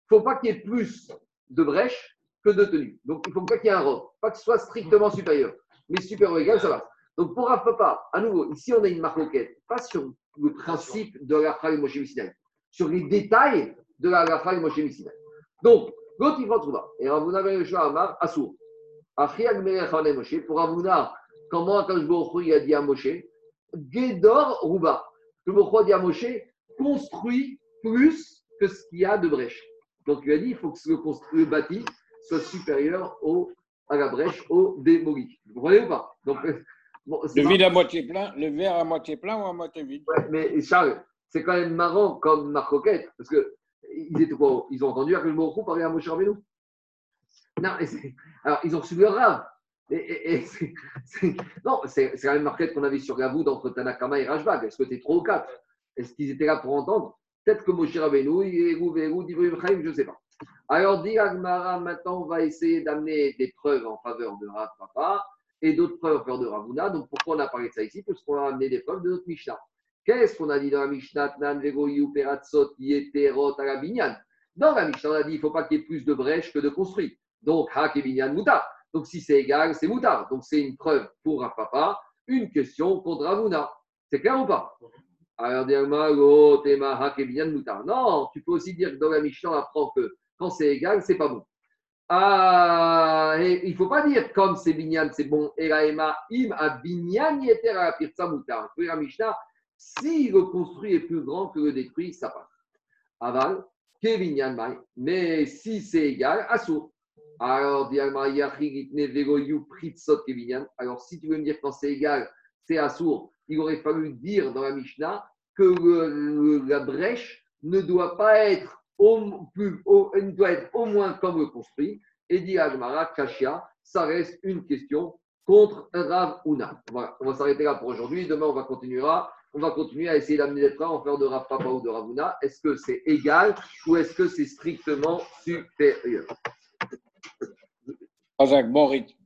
Il ne faut pas qu'il y ait plus de brèches que de tenues. Donc il ne faut pas qu'il y ait un robe. Pas que ce soit strictement supérieur. Mais supérieur égal, ça va. Donc pour Rav Papa, à nouveau, ici on a une marcoquette. Pas sur le principe de la et Moshe. Sur les détails de la et Moshe. Donc, l'otifrot Rouba. Et Ravuna Ben Yoshua Amar, Assour. Moshe, pour Ravuna, comment Baruch Hu a dit à Moshe Gédor Rouba. Le a dit à Moshe construit plus que ce qu'il y a de brèche. Donc il a dit il faut que construit, le bâti soit supérieur au, à la brèche, au démoli. Vous comprenez ou pas? Donc, bon, Le vide à moitié plein, le verre à moitié plein ou à moitié vide? Ouais, mais Charles, c'est quand même marrant comme marcoquette, parce que ils étaient quoi? Ils ont entendu que le Hu parlait à Moshe Rabbeinu? Non, alors ils ont reçu le rave. Et, et- et c'est- c'est- non, c'est la même marquette qu'on avait sur la voûte entre Tanakama et Rajbag. Est-ce que tu es trop ou quatre Est-ce qu'ils étaient là pour entendre? Peut-être que Moshe Rabbeinu, il est Chaim, je ne sais pas. Alors, dit Agmara, maintenant on va essayer d'amener des preuves en faveur de Rav et d'autres preuves en faveur de Ravuna. Donc pourquoi on a parlé de ça ici? Parce qu'on a amené des preuves de notre Mishnah. Qu'est-ce qu'on a dit dans la Mishnah? Tnan, Dans la Mishnah, on a dit il ne faut pas qu'il y ait plus de brèches que de construits. Donc, Hak et Binyan Moutar. Donc, si c'est égal, c'est Moutar. Donc, c'est une preuve pour Rav une question contre Ravuna. C'est clair ou pas? Alors. Non, tu peux aussi dire que dans la Mishnah, on apprend que quand c'est égal, c'est pas bon. Ah, il ne faut pas dire comme c'est binyan, c'est bon. Et la Ema, im a binyan yeter à la pirza moutar. La Mishnah, si le construit est plus grand que le détruit, ça passe. Aval, ke binyan mai. Mais si c'est égal, assour. Alors. Alors, si tu veux me dire quand c'est égal, c'est assour, il aurait fallu dire dans la Mishnah que la brèche ne doit pas être au, doit être au moins comme le construit. Et dit Agmara, Kashia, ça reste une question contre Rav Una. Voilà, on va s'arrêter là pour aujourd'hui. Demain, on va continuer, on va continuer à essayer d'amener des en faire de Rav Papa ou de Rav Una. Est-ce que c'est égal ou est-ce que c'est strictement supérieur? Razak, bon rythme.